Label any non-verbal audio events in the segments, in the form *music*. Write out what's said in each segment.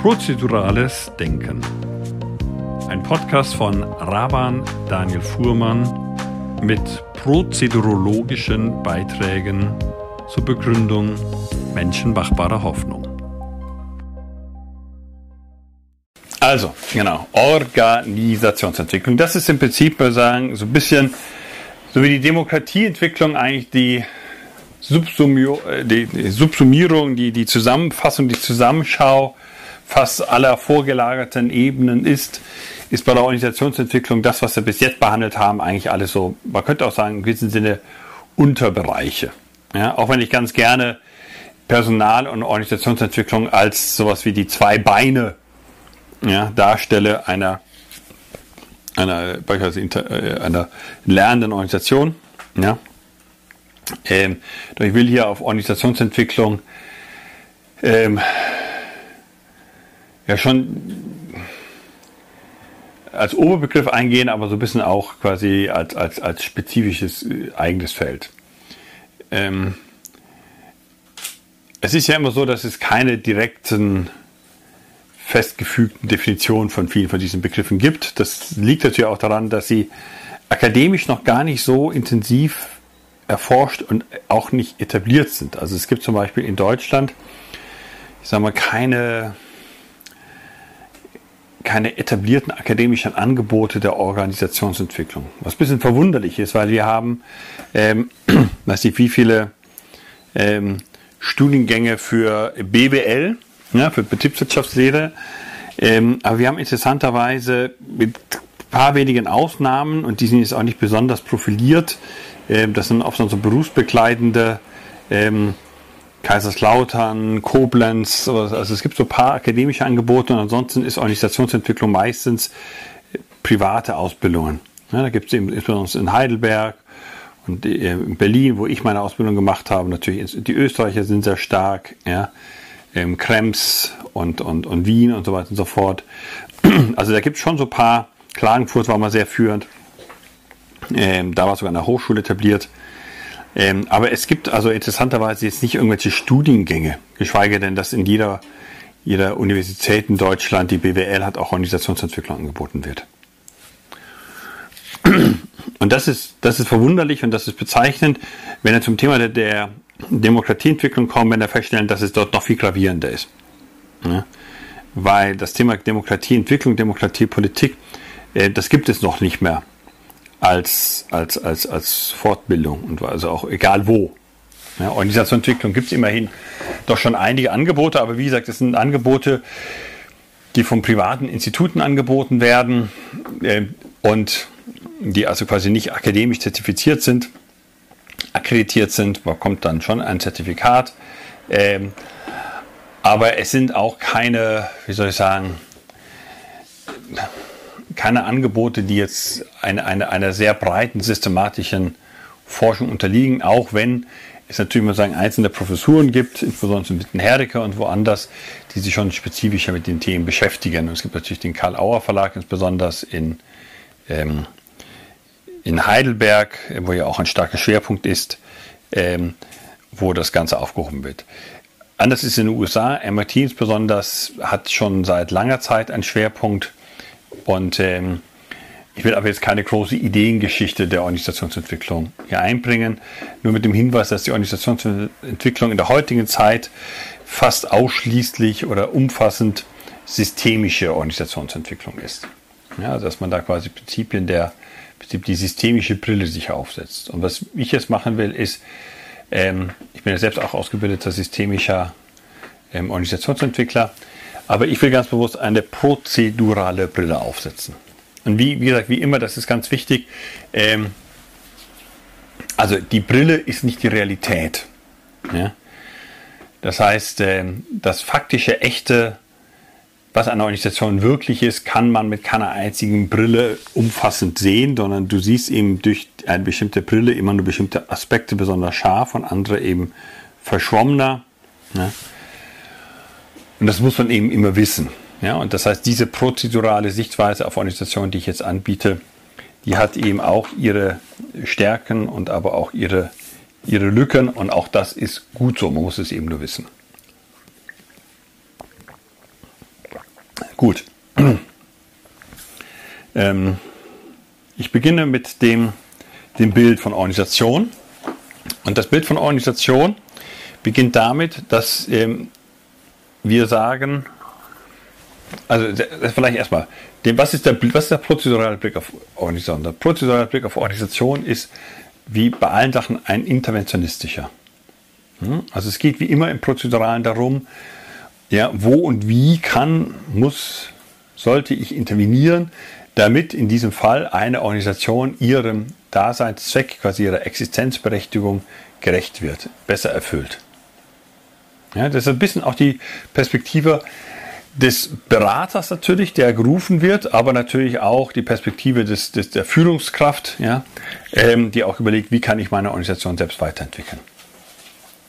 Prozedurales Denken. Ein Podcast von Raban Daniel Fuhrmann mit prozedurologischen Beiträgen zur Begründung menschenmachbarer Hoffnung. Also, genau, Organisationsentwicklung. Das ist im Prinzip, wir sagen, so ein bisschen, so wie die Demokratieentwicklung eigentlich die, äh, die, die Subsumierung, die, die Zusammenfassung, die Zusammenschau fast aller vorgelagerten Ebenen ist, ist bei der Organisationsentwicklung das, was wir bis jetzt behandelt haben, eigentlich alles so, man könnte auch sagen, in gewissem Sinne Unterbereiche. Ja, auch wenn ich ganz gerne Personal- und Organisationsentwicklung als sowas wie die zwei Beine ja, darstelle einer, einer, beispielsweise äh, einer lernenden Organisation. Ja. Ähm, ich will hier auf Organisationsentwicklung ähm, ja schon als Oberbegriff eingehen, aber so ein bisschen auch quasi als, als, als spezifisches äh, eigenes Feld. Ähm, es ist ja immer so, dass es keine direkten festgefügten Definitionen von vielen von diesen Begriffen gibt. Das liegt natürlich auch daran, dass sie akademisch noch gar nicht so intensiv erforscht und auch nicht etabliert sind. Also es gibt zum Beispiel in Deutschland, ich sage mal, keine keine etablierten akademischen Angebote der Organisationsentwicklung. Was ein bisschen verwunderlich ist, weil wir haben, ähm, *clears throat* weiß nicht wie viele ähm, Studiengänge für BWL, ja, für Betriebswirtschaftslehre, ähm, aber wir haben interessanterweise mit ein paar wenigen Ausnahmen, und die sind jetzt auch nicht besonders profiliert, ähm, das sind oft so berufsbegleitende ähm, Kaiserslautern, Koblenz, also es gibt so ein paar akademische Angebote und ansonsten ist Organisationsentwicklung meistens private Ausbildungen. Ja, da gibt es eben insbesondere in Heidelberg und äh, in Berlin, wo ich meine Ausbildung gemacht habe, natürlich, die Österreicher sind sehr stark, ja, ähm, Krems und, und, und Wien und so weiter und so fort. *clears throat* Also da gibt es schon so ein paar, Klagenfurt war mal sehr führend, ähm, da war sogar eine Hochschule etabliert. Ähm, aber es gibt also interessanterweise jetzt nicht irgendwelche Studiengänge, geschweige denn, dass in jeder, jeder Universität in Deutschland, die BWL hat, auch Organisationsentwicklung angeboten wird. Und das ist, das ist verwunderlich und das ist bezeichnend, wenn wir zum Thema der, der Demokratieentwicklung kommen, wenn wir feststellen, dass es dort noch viel gravierender ist. Ja? Weil das Thema Demokratieentwicklung, Demokratiepolitik, äh, das gibt es noch nicht mehr als, als, als, als Fortbildung und also auch egal wo. Ja, Organisationsentwicklung gibt es immerhin doch schon einige Angebote, aber wie gesagt, es sind Angebote, die von privaten Instituten angeboten werden äh, und die also quasi nicht akademisch zertifiziert sind, akkreditiert sind, bekommt dann schon ein Zertifikat. Ähm, aber es sind auch keine, wie soll ich sagen, keine Angebote, die jetzt eine, eine, einer sehr breiten systematischen Forschung unterliegen, auch wenn es natürlich mal sagen, einzelne Professuren gibt, insbesondere mit den Herdecke und woanders, die sich schon spezifischer mit den Themen beschäftigen. Und es gibt natürlich den Karl-Auer Verlag, insbesondere in, ähm, in Heidelberg, wo ja auch ein starker Schwerpunkt ist, ähm, wo das Ganze aufgehoben wird. Anders ist in den USA. MIT insbesondere hat schon seit langer Zeit einen Schwerpunkt und ähm, ich will aber jetzt keine große Ideengeschichte der Organisationsentwicklung hier einbringen, nur mit dem Hinweis, dass die Organisationsentwicklung in der heutigen Zeit fast ausschließlich oder umfassend systemische Organisationsentwicklung ist. Ja, also dass man da quasi Prinzipien der die systemische Brille sich aufsetzt. Und was ich jetzt machen will, ist, ähm, ich bin ja selbst auch ausgebildeter systemischer ähm, Organisationsentwickler, aber ich will ganz bewusst eine prozedurale Brille aufsetzen. Und wie, wie gesagt, wie immer, das ist ganz wichtig. Ähm, also die Brille ist nicht die Realität. Ja? Das heißt, ähm, das faktische, echte, was eine Organisation wirklich ist, kann man mit keiner einzigen Brille umfassend sehen, sondern du siehst eben durch eine bestimmte Brille immer nur bestimmte Aspekte besonders scharf und andere eben verschwommener. Ja? Und das muss man eben immer wissen. Ja, und das heißt, diese prozedurale Sichtweise auf Organisationen, die ich jetzt anbiete, die hat eben auch ihre Stärken und aber auch ihre, ihre Lücken. Und auch das ist gut so. Man muss es eben nur wissen. Gut. *clears throat* ähm, ich beginne mit dem, dem Bild von Organisation. Und das Bild von Organisation beginnt damit, dass ähm, wir sagen, also vielleicht erstmal, was, ist der, der prozedurale Blick auf Organisation? Der prozedurale Blick auf Organisation ist wie bei allen Sachen ein interventionistischer. Hm? Also es geht wie immer im Prozeduralen darum, ja, wo und wie kann, muss, sollte ich intervenieren, damit in diesem Fall eine Organisation ihrem Daseinszweck, quasi ihrer Existenzberechtigung gerecht wird, besser erfüllt. Ja, das ist ein bisschen auch die Perspektive des Beraters natürlich, der gerufen wird, aber natürlich auch die Perspektive des, des der Führungskraft, ja, ähm, die auch überlegt, wie kann ich meine Organisation selbst weiterentwickeln.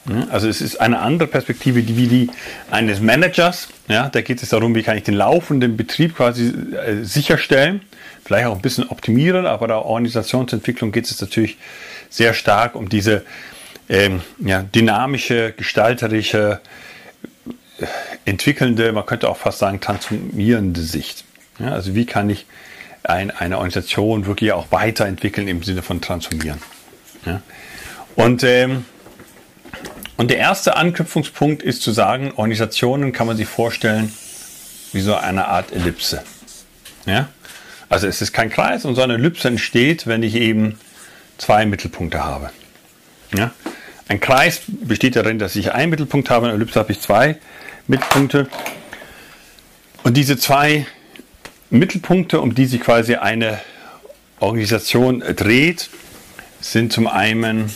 Ja, also es ist eine andere Perspektive die, wie die eines Managers. Ja, da geht es darum, wie kann ich den laufenden Betrieb quasi äh, sicherstellen, vielleicht auch ein bisschen optimieren, aber der Organisationsentwicklung geht es natürlich sehr stark um diese ähm, ja, dynamische, gestalterische, entwickelnde, man könnte auch fast sagen, transformierende Sicht. Ja, also wie kann ich ein, eine Organisation wirklich auch weiterentwickeln im Sinne von transformieren. Ja? Und, ähm, und der erste Anknüpfungspunkt ist zu sagen, Organisationen kann man sich vorstellen wie so eine Art Ellipse. Ja? Also es ist kein Kreis und so eine Ellipse entsteht, wenn ich eben zwei Mittelpunkte habe. Ja? Ein Kreis besteht darin, dass ich einen Mittelpunkt habe, in Ellipse habe ich zwei Mittelpunkte. Und diese zwei Mittelpunkte, um die sich quasi eine Organisation dreht, sind zum einen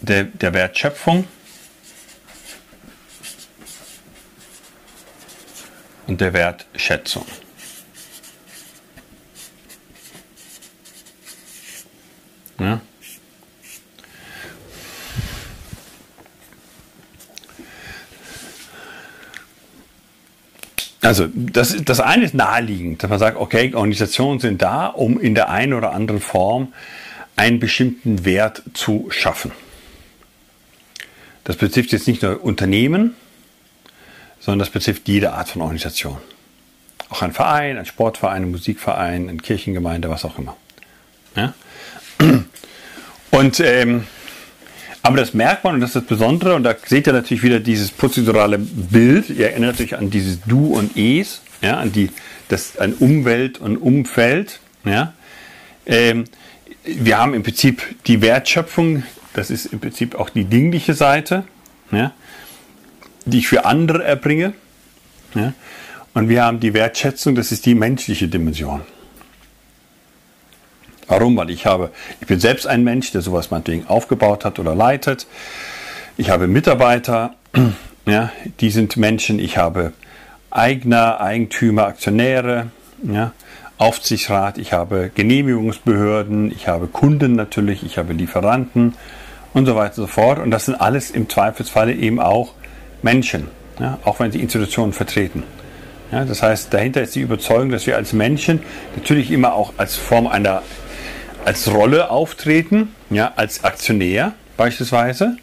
der, der Wertschöpfung und der Wertschätzung. Ja? Also das, das eine ist naheliegend, dass man sagt, okay, Organisationen sind da, um in der einen oder anderen Form einen bestimmten Wert zu schaffen. Das betrifft jetzt nicht nur Unternehmen, sondern das betrifft jede Art von Organisation. Auch ein Verein, ein Sportverein, ein Musikverein, eine Kirchengemeinde, was auch immer. Ja? Und ähm, aber das merkt man und das ist das Besondere und da seht ihr natürlich wieder dieses prozedurale Bild. Ihr erinnert euch an dieses Du und Es, ja, an die, das, an Umwelt und Umfeld, ja. Ähm, wir haben im Prinzip die Wertschöpfung, das ist im Prinzip auch die dingliche Seite, ja, die ich für andere erbringe. Ja. Und wir haben die Wertschätzung, das ist die menschliche Dimension. Warum? Weil ich habe, ich bin selbst ein Mensch, der sowas meinetwegen aufgebaut hat oder leitet. Ich habe Mitarbeiter, *clears throat* ja, die sind Menschen. Ich habe Eigner, Eigentümer, Aktionäre, ja, Aufsichtsrat, ich habe Genehmigungsbehörden, ich habe Kunden natürlich, ich habe Lieferanten und so weiter und so fort. Und das sind alles im Zweifelsfalle eben auch Menschen, ja, auch wenn sie Institutionen vertreten. Ja, das heißt, dahinter ist die Überzeugung, dass wir als Menschen natürlich immer auch als Form einer als Rolle auftreten, ja, als Aktionär beispielsweise.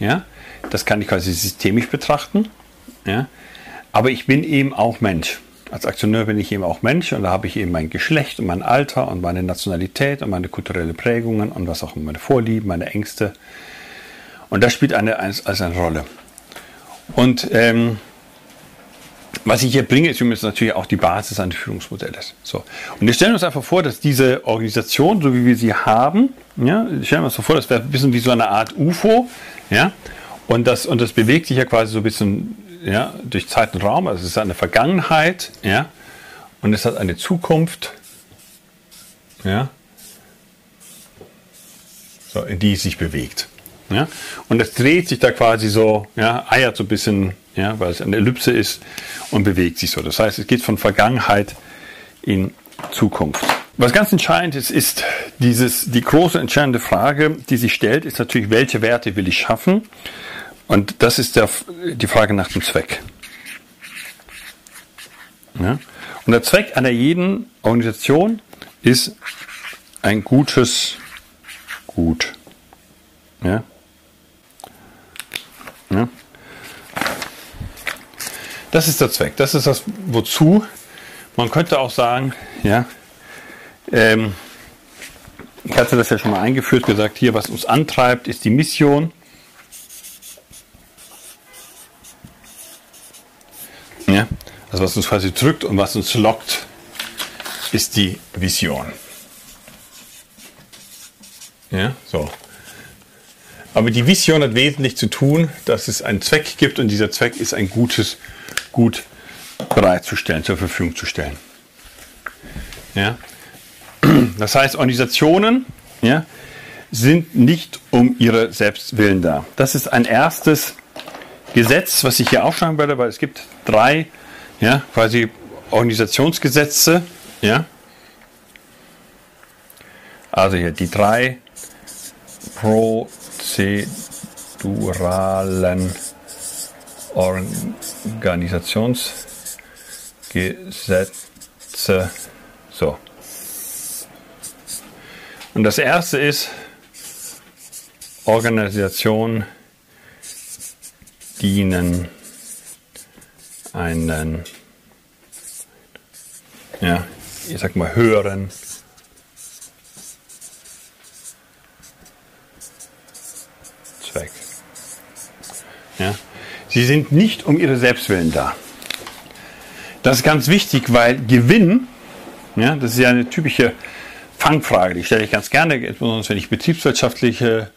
Ja, das kann ich quasi systemisch betrachten. Ja, aber ich bin eben auch Mensch. Als Aktionär bin ich eben auch Mensch und da habe ich eben mein Geschlecht und mein Alter und meine Nationalität und meine kulturelle Prägungen und was auch immer, meine Vorlieben, meine Ängste. Und das spielt eine, als eine Rolle. Und ähm, was ich hier bringe, ist übrigens natürlich auch die Basis eines Führungsmodells. So. Und wir stellen uns einfach vor, dass diese Organisation, so wie wir sie haben, ja, stellen wir uns vor, das wäre ein bisschen wie so eine Art UFO, ja, und das, und das bewegt sich ja quasi so ein bisschen ja, durch Zeit und Raum, also es ist eine Vergangenheit, ja, und es hat eine Zukunft, ja, so, in die es sich bewegt. Ja? Und es dreht sich da quasi so, ja, eiert so ein bisschen, ja, weil es eine Ellipse ist und bewegt sich so. Das heißt, es geht von Vergangenheit in Zukunft. Was ganz entscheidend ist, ist dieses, die große entscheidende Frage, die sich stellt, ist natürlich, welche Werte will ich schaffen? Und das ist der, die Frage nach dem Zweck. Ja? Und der Zweck einer jeden Organisation ist ein gutes Gut. Ja? Ja? Das ist der Zweck, das ist das Wozu. Man könnte auch sagen, ja, ähm, ich hatte das ja schon mal eingeführt, gesagt, hier, was uns antreibt, ist die Mission. Ja, also was uns quasi drückt und was uns lockt, ist die Vision. Ja, so. Aber die Vision hat wesentlich zu tun, dass es einen Zweck gibt und dieser Zweck ist ein gutes Gut bereitzustellen, zur Verfügung zu stellen. Ja? *clears throat* Das heißt, Organisationen ja, sind nicht um ihre Selbstwillen da. Das ist ein erstes Gesetz, was ich hier aufschreiben werde, weil es gibt drei ja, quasi Organisationsgesetze. Ja? Also hier die drei prozeduralen Organisationsgesetze. So. Und das erste ist Organisation dienen einen, ja, ich sag mal, höheren Zweck. Ja. Sie sind nicht um ihre Selbstwillen da. Das ist ganz wichtig, weil Gewinn, ja, das ist ja eine typische Fangfrage, die stelle ich ganz gerne, insbesondere wenn ich betriebswirtschaftliche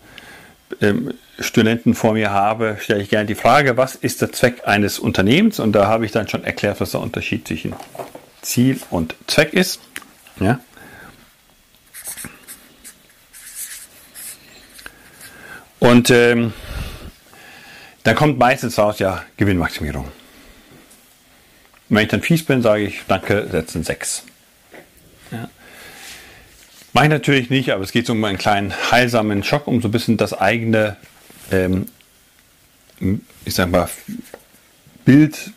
ähm, Studenten vor mir habe, stelle ich gerne die Frage, was ist der Zweck eines Unternehmens? Und da habe ich dann schon erklärt, was der Unterschied zwischen Ziel und Zweck ist. Ja. Und ähm, dann kommt meistens raus, ja, Gewinnmaximierung. Wenn ich dann fies bin, sage ich, danke, setzen 6. Ja. Mache ich natürlich nicht, aber es geht um einen kleinen heilsamen Schock, um so ein bisschen das eigene, ähm, ich sag mal, Bild,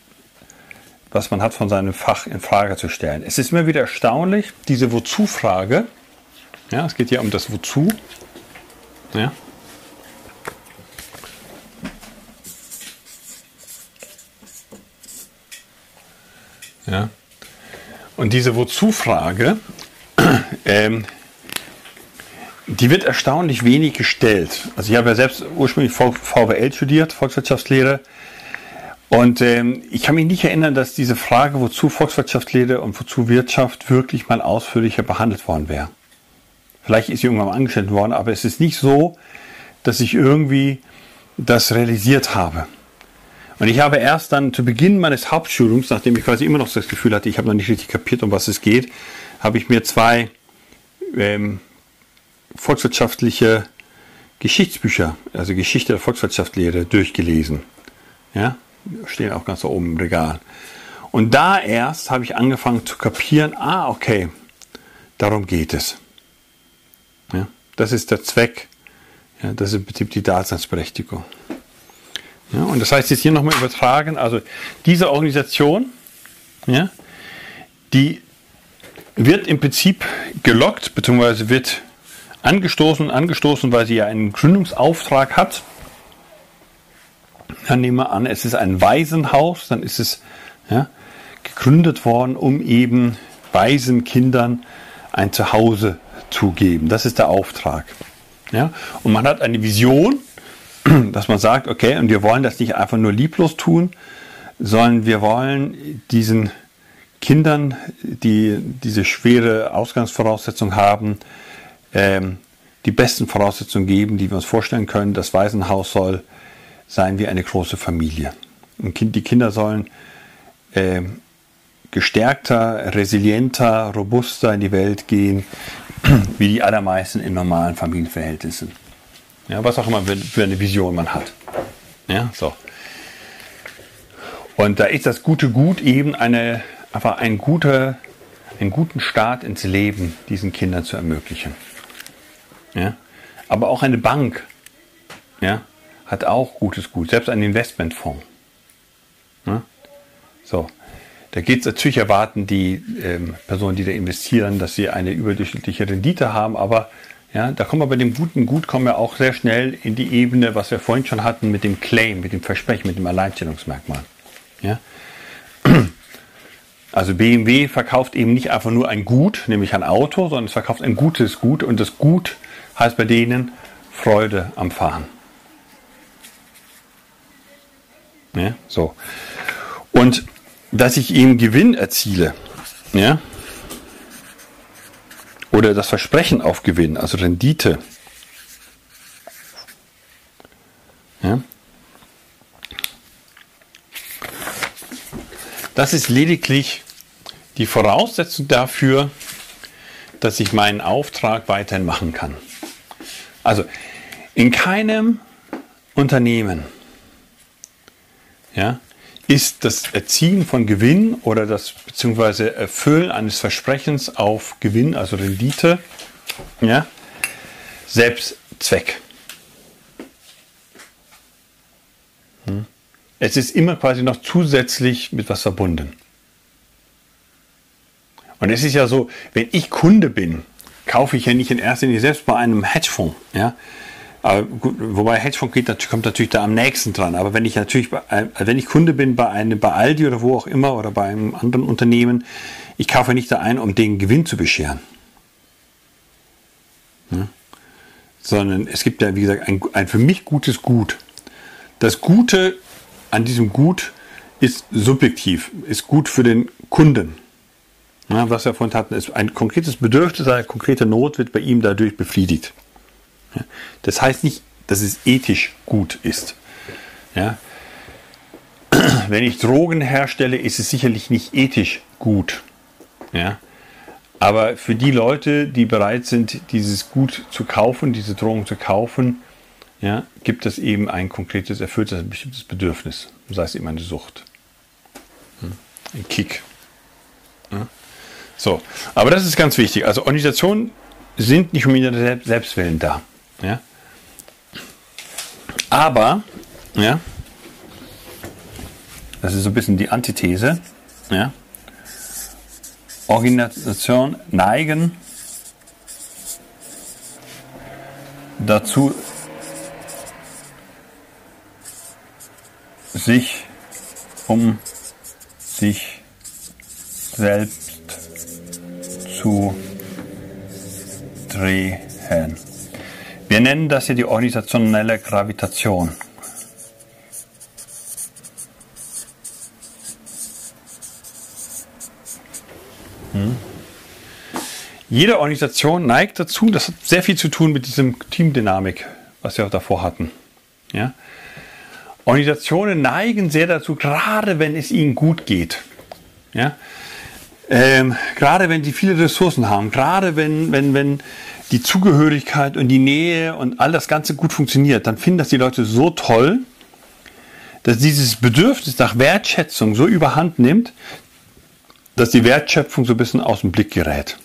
was man hat von seinem Fach in Frage zu stellen. Es ist immer wieder erstaunlich, diese Wozu-Frage. Ja, es geht hier um das Wozu. Ja. Ja. Und diese Wozu-Frage, *clears throat* ähm, die wird erstaunlich wenig gestellt. Also ich habe ja selbst ursprünglich VWL studiert, Volkswirtschaftslehre. Und ähm, ich kann mich nicht erinnern, dass diese Frage, wozu Volkswirtschaftslehre und wozu Wirtschaft wirklich mal ausführlicher behandelt worden wäre. Vielleicht ist sie irgendwann mal angestellt worden, aber es ist nicht so, dass ich irgendwie das realisiert habe. Und ich habe erst dann zu Beginn meines Hauptstudiums, nachdem ich quasi immer noch das Gefühl hatte, ich habe noch nicht richtig kapiert, um was es geht, habe ich mir zwei ähm, volkswirtschaftliche Geschichtsbücher, also Geschichte der Volkswirtschaftslehre, durchgelesen. Ja, stehen auch ganz oben im Regal. Und da erst habe ich angefangen zu kapieren, ah, okay, darum geht es. Ja, das ist der Zweck, ja, das ist im Prinzip die Daseinsberechtigung. Ja, und das heißt jetzt hier nochmal übertragen, also diese Organisation, ja, die wird im Prinzip gelockt, beziehungsweise wird angestoßen, angestoßen, weil sie ja einen Gründungsauftrag hat. Dann nehmen wir an, es ist ein Waisenhaus, dann ist es ja, gegründet worden, um eben Waisenkindern ein Zuhause zu geben. Das ist der Auftrag. Ja? Und man hat eine Vision, *clears throat* dass man sagt, okay, und wir wollen das nicht einfach nur lieblos tun, sondern wir wollen diesen Kindern, die diese schwere Ausgangsvoraussetzung haben, ähm, die besten Voraussetzungen geben, die wir uns vorstellen können. Das Waisenhaus soll sein wie eine große Familie. Und die Kinder sollen äh, gestärkter, resilienter, robuster in die Welt gehen, *clears throat* wie die allermeisten in normalen Familienverhältnissen. Ja, was auch immer für eine Vision man hat. Ja, so. Und da ist das gute Gut eben eine, einfach ein guter, einen guten Start ins Leben diesen Kindern zu ermöglichen. Ja? Aber auch eine Bank ja, hat auch gutes Gut, selbst ein Investmentfonds. Ja? So. Da geht es natürlich erwarten die ähm, Personen, die da investieren, dass sie eine überdurchschnittliche Rendite haben, aber ja, da kommen wir bei dem guten Gut kommen wir auch sehr schnell in die Ebene, was wir vorhin schon hatten mit dem Claim, mit dem Versprechen, mit dem Alleinstellungsmerkmal. Ja? *clears throat* Also BMW verkauft eben nicht einfach nur ein Gut, nämlich ein Auto, sondern es verkauft ein gutes Gut und das Gut heißt bei denen Freude am Fahren. Ja, so. Und dass ich eben Gewinn erziele, ja, oder das Versprechen auf Gewinn, also Rendite, ja, das ist lediglich die Voraussetzung dafür, dass ich meinen Auftrag weiterhin machen kann. Also in keinem Unternehmen ja, ist das Erzielen von Gewinn oder das beziehungsweise Erfüllen eines Versprechens auf Gewinn, also Rendite, ja, Selbstzweck. Hm. Es ist immer quasi noch zusätzlich mit was verbunden. Und es ist ja so, wenn ich Kunde bin, kaufe ich ja nicht in erster Linie selbst bei einem Hedgefonds. Ja? Wobei Hedgefonds geht, kommt natürlich da am nächsten dran. Aber wenn ich natürlich, äh, wenn ich Kunde bin bei einem, bei Aldi oder wo auch immer oder bei einem anderen Unternehmen, ich kaufe nicht da ein, um den Gewinn zu bescheren. Ja? Sondern es gibt ja, wie gesagt, ein, ein für mich gutes Gut. Das Gute an diesem Gut ist subjektiv, ist gut für den Kunden. Ja, was wir vorhin hatten, ist ein konkretes Bedürfnis, eine konkrete Not wird bei ihm dadurch befriedigt. Das heißt nicht, dass es ethisch gut ist. Ja, *clears throat* wenn ich Drogen herstelle, ist es sicherlich nicht ethisch gut. Ja, aber für die Leute, die bereit sind, dieses Gut zu kaufen, diese Drogen zu kaufen, ja, gibt es eben ein konkretes, erfülltes, ein bestimmtes Bedürfnis. Sei es eben eine Sucht. Hm, ein Kick. Ja. So, aber das ist ganz wichtig. Also Organisationen sind nicht um ihre Selbstwillen da. Ja? Aber, ja, das ist so ein bisschen die Antithese, ja, Organisationen neigen dazu, sich um sich selbst zu drehen. Wir nennen das hier die organisationelle Gravitation. Hm. Jede Organisation neigt dazu, das hat sehr viel zu tun mit diesem Teamdynamik, was wir auch davor hatten. Ja? Organisationen neigen sehr dazu, gerade wenn es ihnen gut geht. Ja? Ähm, gerade wenn sie viele Ressourcen haben, gerade wenn, wenn, wenn die Zugehörigkeit und die Nähe und all das Ganze gut funktioniert, dann finden das die Leute so toll, dass dieses Bedürfnis nach Wertschätzung so überhand nimmt, dass die Wertschöpfung so ein bisschen aus dem Blick gerät.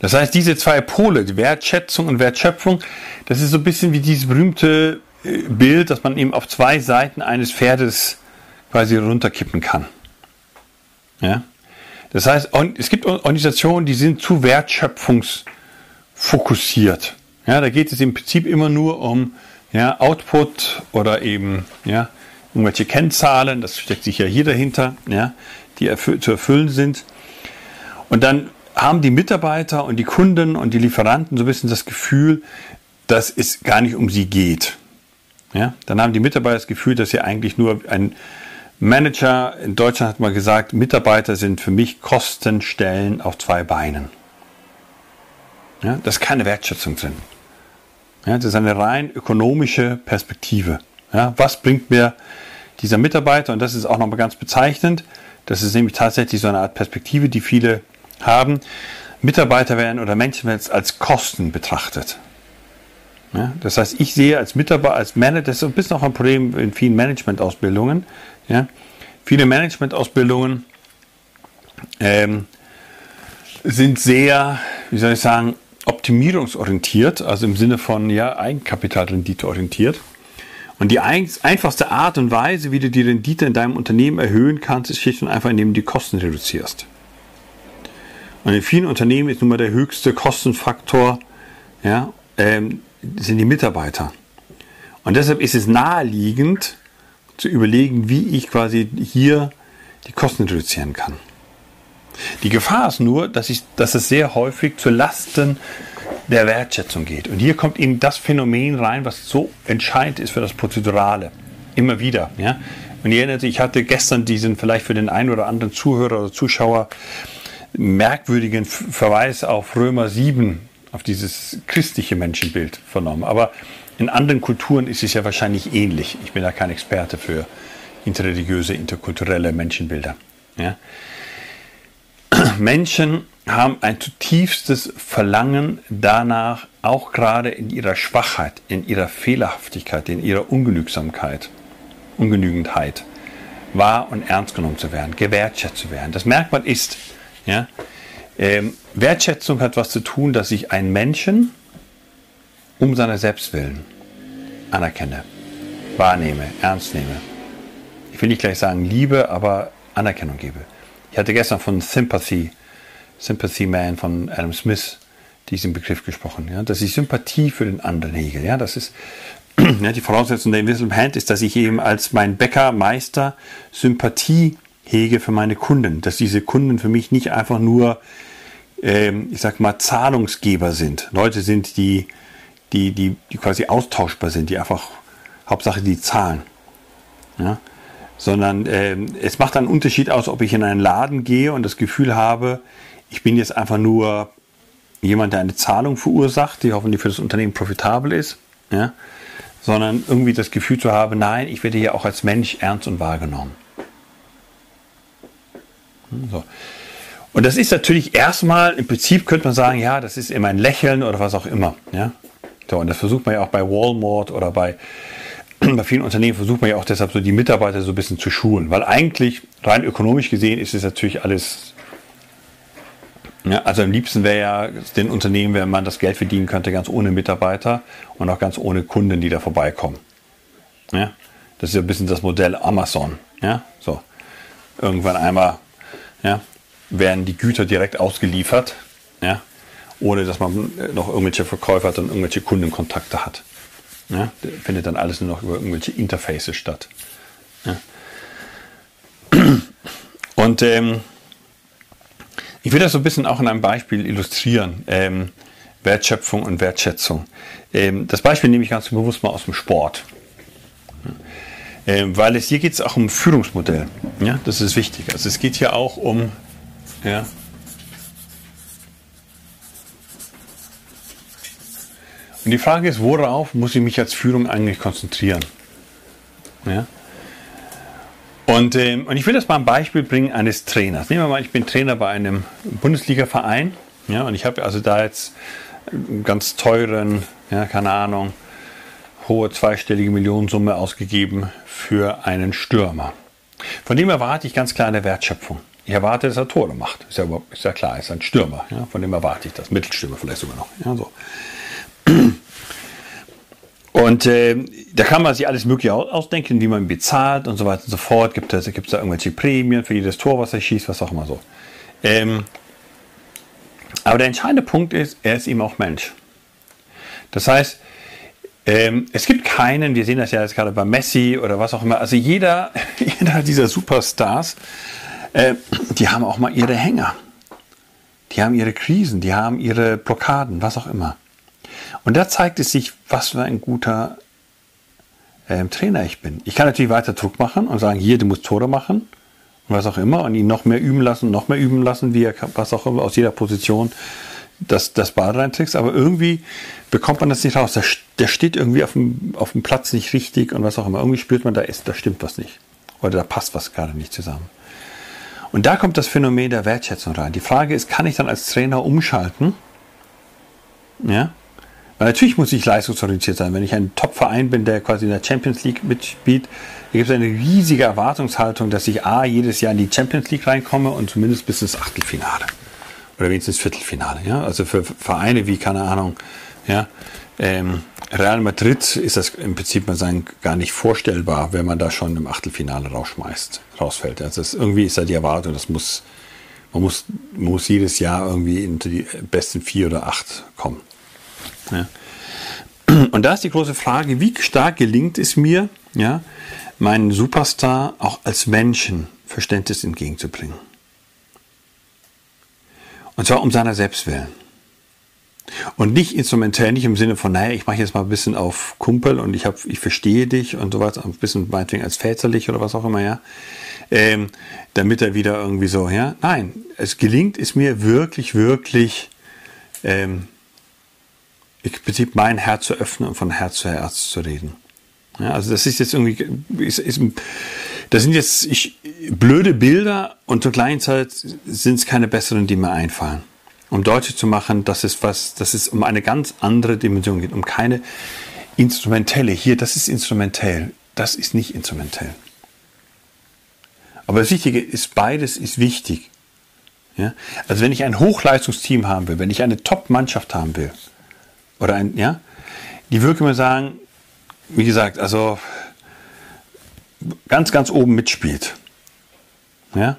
Das heißt, diese zwei Pole, Wertschätzung und Wertschöpfung, das ist so ein bisschen wie dieses berühmte äh, Bild, dass man eben auf zwei Seiten eines Pferdes quasi runterkippen kann. Ja? Das heißt, es gibt Organisationen, die sind zu wertschöpfungsfokussiert. Ja, da geht es im Prinzip immer nur um ja, Output oder eben ja, irgendwelche Kennzahlen, das steckt sich ja hier dahinter, ja, die erfü zu erfüllen sind. Und dann haben die Mitarbeiter und die Kunden und die Lieferanten so ein bisschen das Gefühl, dass es gar nicht um sie geht. Ja, dann haben die Mitarbeiter das Gefühl, dass sie eigentlich nur ein Manager in Deutschland hat mal gesagt, Mitarbeiter sind für mich Kostenstellen auf zwei Beinen. Ja, das ist keine Wertschätzung drin. Ja, das ist eine rein ökonomische Perspektive. Ja, was bringt mir dieser Mitarbeiter? Und das ist auch nochmal ganz bezeichnend. Das ist nämlich tatsächlich so eine Art Perspektive, die viele haben. Mitarbeiter werden oder Menschen werden als Kosten betrachtet. Ja, das heißt, ich sehe als Mitarbeiter, als Manager, das ist ein bisschen auch ein Problem in vielen Management-Ausbildungen, ja? Viele Management-Ausbildungen ähm, sind sehr, wie soll ich sagen, optimierungsorientiert, also im Sinne von ja, Eigenkapitalrendite orientiert. Und die einfachste Art und Weise, wie du die Rendite in deinem Unternehmen erhöhen kannst, ist schlicht und einfach, indem du die Kosten reduzierst. Und in vielen Unternehmen ist nun mal der höchste Kostenfaktor, ja, ähm, sind die Mitarbeiter. Und deshalb ist es naheliegend, zu überlegen, wie ich quasi hier die Kosten reduzieren kann. Die Gefahr ist nur, dass, ich, dass es sehr häufig zu Lasten der Wertschätzung geht. Und hier kommt Ihnen das Phänomen rein, was so entscheidend ist für das Prozedurale. Immer wieder. Ja? Und ihr erinnert sich, ich hatte gestern diesen vielleicht für den einen oder anderen Zuhörer oder Zuschauer merkwürdigen Verweis auf Römer 7, auf dieses christliche Menschenbild vernommen. Aber in anderen Kulturen ist es ja wahrscheinlich ähnlich. Ich bin da kein Experte für interreligiöse, interkulturelle Menschenbilder. Ja? *clears throat* Menschen haben ein zutiefstes Verlangen danach, auch gerade in ihrer Schwachheit, in ihrer Fehlerhaftigkeit, in ihrer Ungenügsamkeit, Ungenügendheit, wahr und ernst genommen zu werden, gewertschätzt zu werden. Das Merkmal ist, ja, ähm, Wertschätzung hat was zu tun, dass ich einen Menschen um seiner selbst willen anerkenne, wahrnehme, ernst nehme. Ich will nicht gleich sagen Liebe, aber Anerkennung gebe. Ich hatte gestern von Sympathy, Sympathy Man von Adam Smith diesen Begriff gesprochen, ja, dass ich Sympathie für den anderen hege. Ja, das ist *clears throat* ja, die Voraussetzung der Invisible Hand ist, dass ich eben als mein Bäckermeister Sympathie hege für meine Kunden, dass diese Kunden für mich nicht einfach nur, ähm, ich sag mal, Zahlungsgeber sind, Leute sind, die, die, die, die quasi austauschbar sind, die einfach Hauptsache die zahlen. Ja? Sondern äh, es macht einen Unterschied aus, ob ich in einen Laden gehe und das Gefühl habe, ich bin jetzt einfach nur jemand, der eine Zahlung verursacht, die hoffentlich für das Unternehmen profitabel ist, ja? sondern irgendwie das Gefühl zu haben, nein, ich werde hier auch als Mensch ernst und wahrgenommen. Hm, so. Und das ist natürlich erstmal, im Prinzip könnte man sagen, ja, das ist immer ein Lächeln oder was auch immer. Ja? So, und das versucht man ja auch bei Walmart oder bei *clears throat* bei vielen Unternehmen versucht man ja auch deshalb so die Mitarbeiter so ein bisschen zu schulen, weil eigentlich rein ökonomisch gesehen ist es natürlich alles. Ja, also am liebsten wäre ja den Unternehmen, wenn man das Geld verdienen könnte, ganz ohne Mitarbeiter und auch ganz ohne Kunden, die da vorbeikommen. Ja, das ist ja ein bisschen das Modell Amazon. Ja, so. Irgendwann einmal ja, werden die Güter direkt ausgeliefert, ja, ohne dass man noch irgendwelche Verkäufer und irgendwelche Kundenkontakte hat. Ja, findet dann alles nur noch über irgendwelche Interfaces statt. Ja. *clears throat* Und ähm, ich will das so ein bisschen auch in einem Beispiel illustrieren. Ähm, Wertschöpfung und Wertschätzung. Ähm, das Beispiel nehme ich ganz bewusst mal aus dem Sport. Ähm, weil es hier geht es auch um Führungsmodell. Ja, das ist wichtig. Also es geht hier auch um ja, Und die Frage ist, worauf muss ich mich als Führung eigentlich konzentrieren? Ja? Und, ähm, und ich will das mal ein Beispiel bringen eines Trainers. Nehmen wir mal, ich bin Trainer bei einem Bundesliga-Verein. Ja, und ich habe also da jetzt einen ganz teuren, ja, keine Ahnung, hohe zweistellige Millionensumme ausgegeben für einen Stürmer. Von dem erwarte ich ganz klar eine Wertschöpfung. Ich erwarte, dass er Tore macht. Ist ja, ist ja klar, ist ein Stürmer. Ja, von dem erwarte ich das. Mittelstürmer vielleicht sogar noch. Ja, so. Und äh, da kann man sich alles Mögliche ausdenken, wie man bezahlt und so weiter und so fort. Gibt es gibt da irgendwelche Prämien für jedes Tor, was er schießt, was auch immer so. Ähm, aber der entscheidende Punkt ist, er ist eben auch Mensch. Das heißt, ähm, es gibt keinen, wir sehen das ja jetzt gerade bei Messi oder was auch immer, also jeder, *laughs* jeder dieser Superstars, äh, die haben auch mal ihre Hänger. Die haben ihre Krisen, die haben ihre Blockaden, was auch immer. Und da zeigt es sich, was für ein guter äh, Trainer ich bin. Ich kann natürlich weiter Druck machen und sagen, hier, du musst Tore machen und was auch immer und ihn noch mehr üben lassen, noch mehr üben lassen, wie er was auch immer aus jeder Position das, das Ball reintrickst, aber irgendwie bekommt man das nicht raus. Der, der steht irgendwie auf dem, auf dem Platz nicht richtig und was auch immer. Irgendwie spürt man, da ist, da stimmt was nicht. Oder da passt was gerade nicht zusammen. Und da kommt das Phänomen der Wertschätzung rein. Die Frage ist, kann ich dann als Trainer umschalten? Ja? Weil natürlich muss ich leistungsorientiert sein. Wenn ich ein Top-Verein bin, der quasi in der Champions League mitspielt, gibt es eine riesige Erwartungshaltung, dass ich A, jedes Jahr in die Champions League reinkomme und zumindest bis ins Achtelfinale. Oder wenigstens Viertelfinale. Ja? Also für Vereine wie, keine Ahnung, ja, ähm, Real Madrid ist das im Prinzip mal sagen, gar nicht vorstellbar, wenn man da schon im Achtelfinale rausschmeißt, rausfällt. Also das, irgendwie ist da die Erwartung, das muss, man muss, man muss jedes Jahr irgendwie into die besten vier oder acht kommen. Ja. *clears throat* Und da ist die große Frage, wie stark gelingt es mir, ja, meinen Superstar auch als Menschen Verständnis entgegenzubringen. Und zwar um seiner selbst willen. Und nicht instrumentell, nicht im Sinne von, naja, ich mache jetzt mal ein bisschen auf Kumpel und ich, hab, ich verstehe dich und sowas, ein bisschen meinetwegen als väterlich oder was auch immer, ja. Ähm, damit er wieder irgendwie so, ja. Nein, es gelingt es mir wirklich, wirklich, ähm, im Prinzip mein Herz zu öffnen und von Herz zu Herz zu reden. Ja, also das ist jetzt irgendwie, ist, ist, das sind jetzt ich, blöde Bilder und zur gleichen Zeit sind es keine besseren, die mir einfallen um deutlich zu machen, dass es was, dass es um eine ganz andere Dimension geht, um keine instrumentelle. Hier, das ist instrumentell, das ist nicht instrumentell. Aber das Wichtige ist, beides ist wichtig. Ja? Also wenn ich ein Hochleistungsteam haben will, wenn ich eine Top-Mannschaft haben will, oder ein, ja, die würde mir sagen, wie gesagt, also ganz, ganz oben mitspielt. Ja,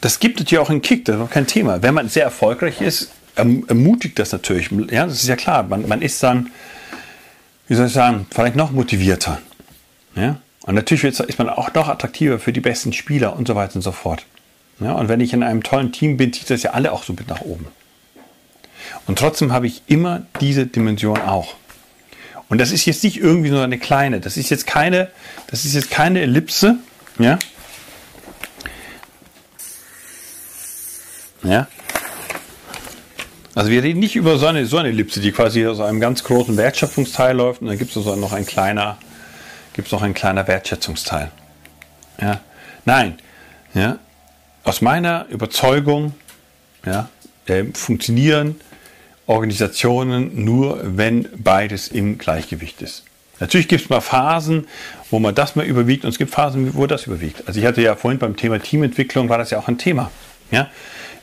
das gibt natürlich auch einen Kick, das ist auch kein Thema. Wenn man sehr erfolgreich ist, erm-, ermutigt das natürlich. Ja, das ist ja klar. Man, man ist dann, wie soll ich sagen, vielleicht noch motivierter. Ja? Und natürlich ist man auch noch attraktiver für die besten Spieler und so weiter und so fort. Ja? Und wenn ich in einem tollen Team bin, zieht das ja alle auch so mit nach oben. Und trotzdem habe ich immer diese Dimension auch. Und das ist jetzt nicht irgendwie nur eine kleine, das ist jetzt keine, das ist jetzt keine Ellipse, ja, Ja? Also wir reden nicht über so eine, so eine Ellipse, die quasi aus einem ganz großen Wertschöpfungsteil läuft und dann gibt es also noch ein kleiner, gibt's noch ein kleiner Wertschätzungsteil. Ja? Nein, ja? aus meiner Überzeugung ja, äh, funktionieren Organisationen nur, wenn beides im Gleichgewicht ist. Natürlich gibt es mal Phasen, wo man das mal überwiegt und es gibt Phasen, wo das überwiegt. Also ich hatte ja vorhin beim Thema Teamentwicklung war das ja auch ein Thema. Ja?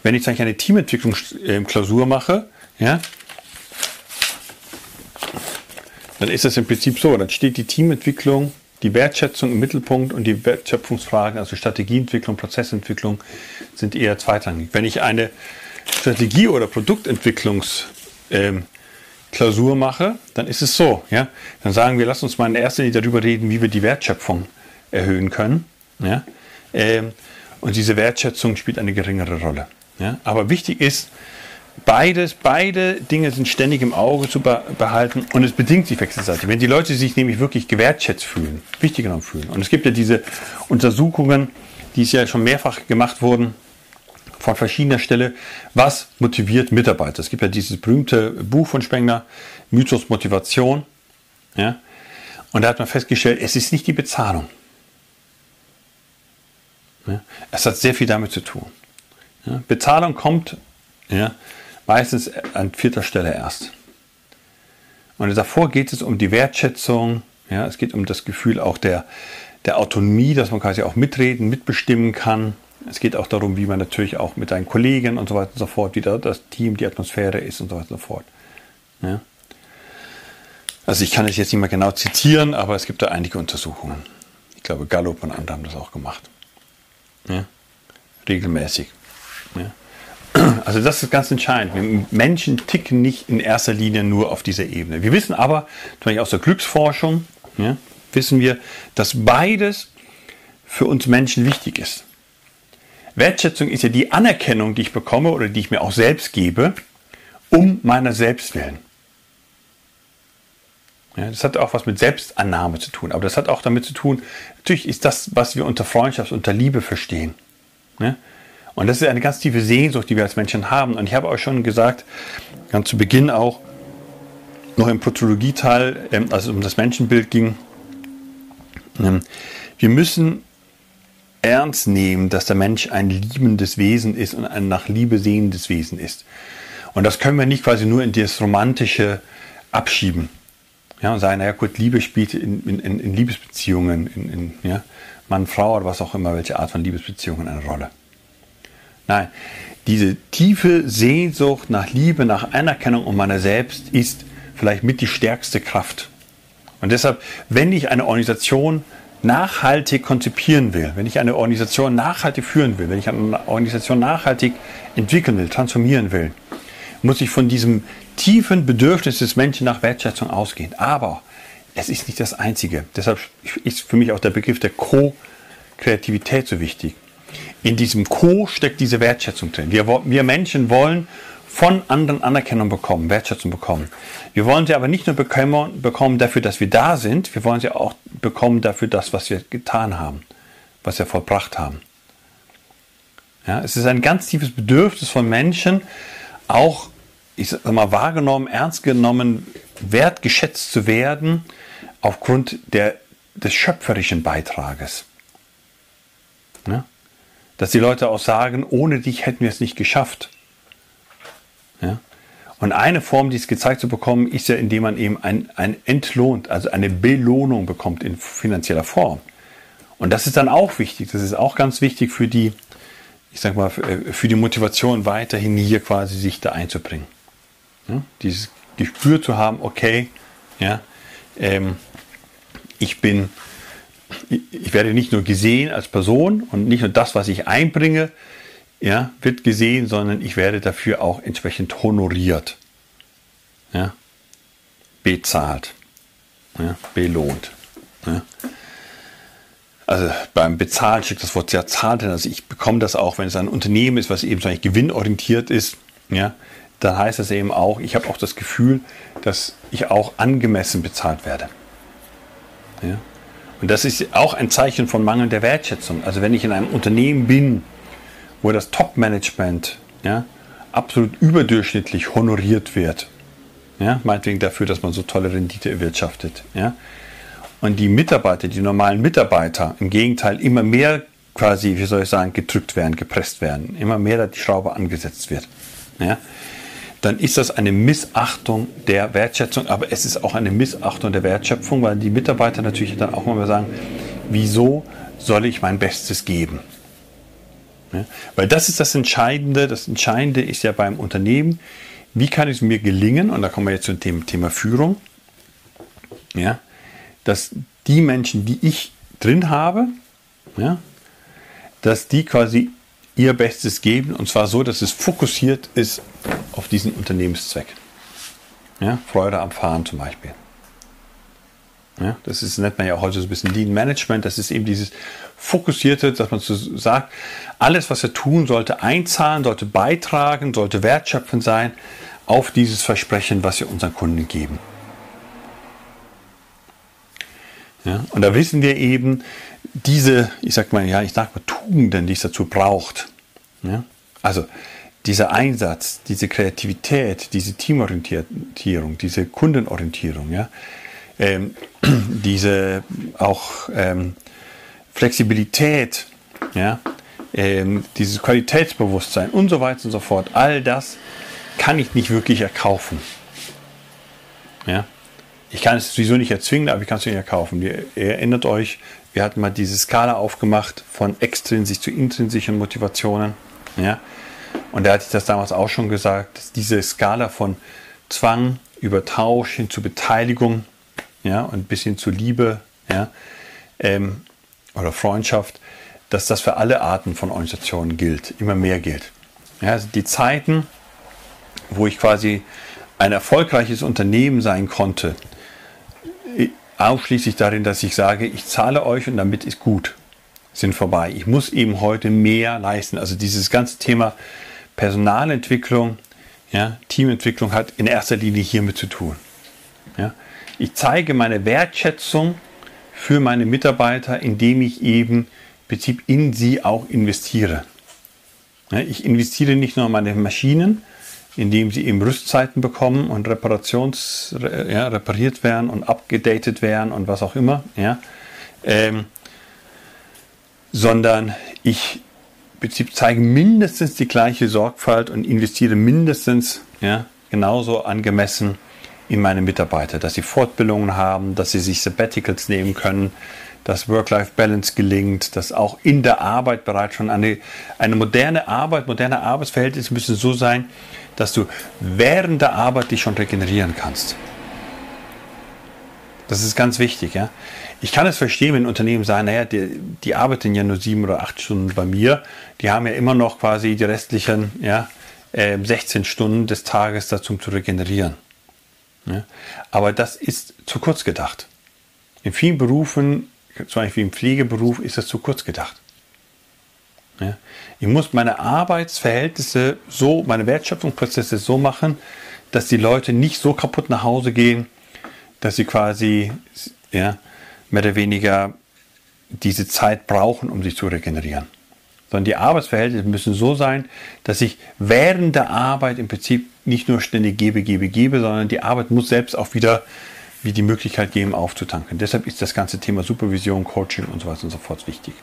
Wenn ich eine Teamentwicklungsklausur mache, ja, dann ist das im Prinzip so, dann steht die Teamentwicklung, die Wertschätzung im Mittelpunkt und die Wertschöpfungsfragen, also Strategieentwicklung, Prozessentwicklung, sind eher zweitrangig. Wenn ich eine Strategie- oder Produktentwicklungsklausur ähm, mache, dann ist es so, ja, dann sagen wir, lass uns mal in erster Linie darüber reden, wie wir die Wertschöpfung erhöhen können, ja, ähm, und diese Wertschätzung spielt eine geringere Rolle. Ja? Aber wichtig ist, beides, beide Dinge sind ständig im Auge zu behalten und es bedingt sich wechselseitig. Wenn die Leute sich nämlich wirklich gewertschätzt fühlen, wichtig genommen fühlen. Und es gibt ja diese Untersuchungen, die es ja schon mehrfach gemacht wurden, von verschiedener Stelle, was motiviert Mitarbeiter. Es gibt ja dieses berühmte Buch von Spengler, Mythos Motivation. Ja? Und da hat man festgestellt, es ist nicht die Bezahlung. Ja? Es hat sehr viel damit zu tun. Ja, Bezahlung kommt ja, meistens an vierter Stelle erst. Und davor geht es um die Wertschätzung, ja, es geht um das Gefühl auch der, der Autonomie, dass man quasi auch mitreden, mitbestimmen kann. Es geht auch darum, wie man natürlich auch mit seinen Kollegen und so weiter und so fort, wie da das Team, die Atmosphäre ist und so weiter und so fort. Ja. Also ich kann es jetzt nicht mehr genau zitieren, aber es gibt da einige Untersuchungen. Ich glaube, Gallup und andere haben das auch gemacht. Ja. Regelmäßig. Ja. Also das ist ganz entscheidend. Menschen ticken nicht in erster Linie nur auf dieser Ebene. Wir wissen aber, zum Beispiel aus der Glücksforschung, ja, wissen wir, dass beides für uns Menschen wichtig ist. Wertschätzung ist ja die Anerkennung, die ich bekomme oder die ich mir auch selbst gebe, um meiner selbst willen. Ja, das hat auch was mit Selbstannahme zu tun, aber das hat auch damit zu tun, natürlich ist das, was wir unter Freundschaft, unter Liebe verstehen. Ja? Und das ist eine ganz tiefe Sehnsucht, die wir als Menschen haben. Und ich habe auch schon gesagt, ganz zu Beginn auch, noch im Protologieteil, ähm, als es um das Menschenbild ging, ähm, wir müssen ernst nehmen, dass der Mensch ein liebendes Wesen ist und ein nach Liebe sehendes Wesen ist. Und das können wir nicht quasi nur in das Romantische abschieben. Ja, und sagen, naja gut, Liebe spielt in, in, in Liebesbeziehungen, in, in ja, Mann, Frau oder was auch immer, welche Art von Liebesbeziehungen eine Rolle. Nein, diese tiefe Sehnsucht nach Liebe, nach Anerkennung um meiner selbst ist vielleicht mit die stärkste Kraft. Und deshalb, wenn ich eine Organisation nachhaltig konzipieren will, wenn ich eine Organisation nachhaltig führen will, wenn ich eine Organisation nachhaltig entwickeln will, transformieren will, muss ich von diesem tiefen Bedürfnis des Menschen nach Wertschätzung ausgehen. Aber es ist nicht das Einzige. Deshalb ist für mich auch der Begriff der Co- Kreativität so wichtig. In diesem Co steckt diese Wertschätzung drin. Wir, wir Menschen wollen von anderen Anerkennung bekommen, Wertschätzung bekommen. Wir wollen sie aber nicht nur bekommen, dafür, dass wir da sind, wir wollen sie auch bekommen dafür, das, was wir getan haben, was wir vollbracht haben. Ja, es ist ein ganz tiefes Bedürfnis von Menschen, auch ich sag mal, wahrgenommen, ernst genommen, wertgeschätzt zu werden aufgrund der, des schöpferischen Beitrages. Ja? Dass die Leute auch sagen, ohne dich hätten wir es nicht geschafft. Und eine Form, dies gezeigt zu bekommen, ist ja, indem man eben ein, ein Entlohn, also eine Belohnung bekommt in finanzieller Form. Und das ist dann auch wichtig. Das ist auch ganz wichtig für die, ich sag mal, für die Motivation weiterhin hier quasi sich da einzubringen. Ja? Dieses Gespür zu haben, okay, ja, ähm, ich bin, ich werde nicht nur gesehen als Person und nicht nur das, was ich einbringe, ja, wird gesehen, sondern ich werde dafür auch entsprechend honoriert, ja, bezahlt, ja, belohnt. Ja. Also beim Bezahlen steckt das Wort sehr zahlt, also ich bekomme das auch, wenn es ein Unternehmen ist, was eben so gewinnorientiert ist, ja, dann heißt das eben auch, ich habe auch das Gefühl, dass ich auch angemessen bezahlt werde. Ja. Und das ist auch ein Zeichen von mangelnder Wertschätzung. Also wenn ich in einem Unternehmen bin, wo das Top-Management ja, absolut überdurchschnittlich honoriert wird. Ja, meinetwegen dafür, dass man so tolle Rendite erwirtschaftet. Ja. Und die Mitarbeiter, die normalen Mitarbeiter, im Gegenteil immer mehr quasi, wie soll ich sagen, gedrückt werden, gepresst werden, immer mehr die Schraube angesetzt wird. Ja, dann ist das eine Missachtung der Wertschätzung, aber es ist auch eine Missachtung der Wertschöpfung, weil die Mitarbeiter natürlich dann auch mal sagen, wieso soll ich mein Bestes geben? Ja, weil das ist das Entscheidende. Das Entscheidende ist ja beim Unternehmen, wie kann es mir gelingen, und da kommen wir jetzt zum Thema, Thema Führung, ja, dass die Menschen, die ich drin habe, ja, dass die quasi ihr Bestes geben und zwar so, dass es fokussiert ist auf diesen Unternehmenszweck. Ja, Freude am Fahren zum Beispiel. Ja, das ist, nennt man ja heute so ein bisschen Lean Management. Das ist eben dieses fokussierte, dass man so sagt, alles, was wir tun, sollte einzahlen, sollte beitragen, sollte wertschöpfend sein auf dieses Versprechen, was wir unseren Kunden geben. Ja, und da wissen wir eben, diese, ich sag mal, ja, ich sag mal, Tugenden, die es dazu braucht. Ja, also dieser Einsatz, diese Kreativität, diese Teamorientierung, diese Kundenorientierung, ja, ähm, *clears throat* diese auch ähm, Flexibilität, ja, ähm, dieses Qualitätsbewusstsein und so weiter und so fort, all das kann ich nicht wirklich erkaufen. Ja? Ich kann es sowieso nicht erzwingen, aber ich kann es nicht erkaufen. Ihr, ihr erinnert euch, wir hatten mal diese Skala aufgemacht von extrinsisch zu intrinsischen Motivationen. Ja? Und da hatte ich das damals auch schon gesagt, dass diese Skala von Zwang über Tausch hin zu Beteiligung ja, und bis hin zu Liebe ja, ähm, oder Freundschaft, dass das für alle Arten von Organisationen gilt, immer mehr gilt. Ja, also die Zeiten, wo ich quasi ein erfolgreiches Unternehmen sein konnte, ausschließlich darin, dass ich sage, ich zahle euch und damit ist gut, sind vorbei. Ich muss eben heute mehr leisten. Also dieses ganze Thema Personalentwicklung, ja, Teamentwicklung hat in erster Linie hiermit zu tun. Ja. Ich zeige meine Wertschätzung für meine Mitarbeiter, indem ich eben Prinzip in sie auch investiere. Ich investiere nicht nur in meine Maschinen, indem sie eben Rüstzeiten bekommen und Reparations, ja, repariert werden und abgedatet werden und was auch immer, ja, ähm, sondern ich im Prinzip zeige mindestens die gleiche Sorgfalt und investiere mindestens ja, genauso angemessen in meine Mitarbeiter, dass sie Fortbildungen haben, dass sie sich Sabbaticals nehmen können, dass Work-Life-Balance gelingt, dass auch in der Arbeit bereits schon eine, eine moderne Arbeit, moderne Arbeitsverhältnisse müssen so sein, dass du während der Arbeit dich schon regenerieren kannst. Das ist ganz wichtig. Ja? Ich kann es verstehen, wenn Unternehmen sagen, naja, die, die arbeiten ja nur sieben oder acht Stunden bei mir. Die haben ja immer noch quasi die restlichen ja, äh, 16 Stunden des Tages dazu zu regenerieren. Ja? Aber das ist zu kurz gedacht. In vielen Berufen zum Beispiel im Pflegeberuf, ist das zu kurz gedacht. Ja? Ich muss meine Arbeitsverhältnisse so, meine Wertschöpfungsprozesse so machen, dass die Leute nicht so kaputt nach Hause gehen, dass sie quasi ja, mehr oder weniger diese Zeit brauchen, um sich zu regenerieren. Sondern die Arbeitsverhältnisse müssen so sein, dass ich während der Arbeit im Prinzip nicht nur ständig gebe, gebe, gebe, sondern die Arbeit muss selbst auch wieder wie die Möglichkeit geben, aufzutanken. Deshalb ist das ganze Thema Supervision, Coaching und so weiter und so fort wichtig.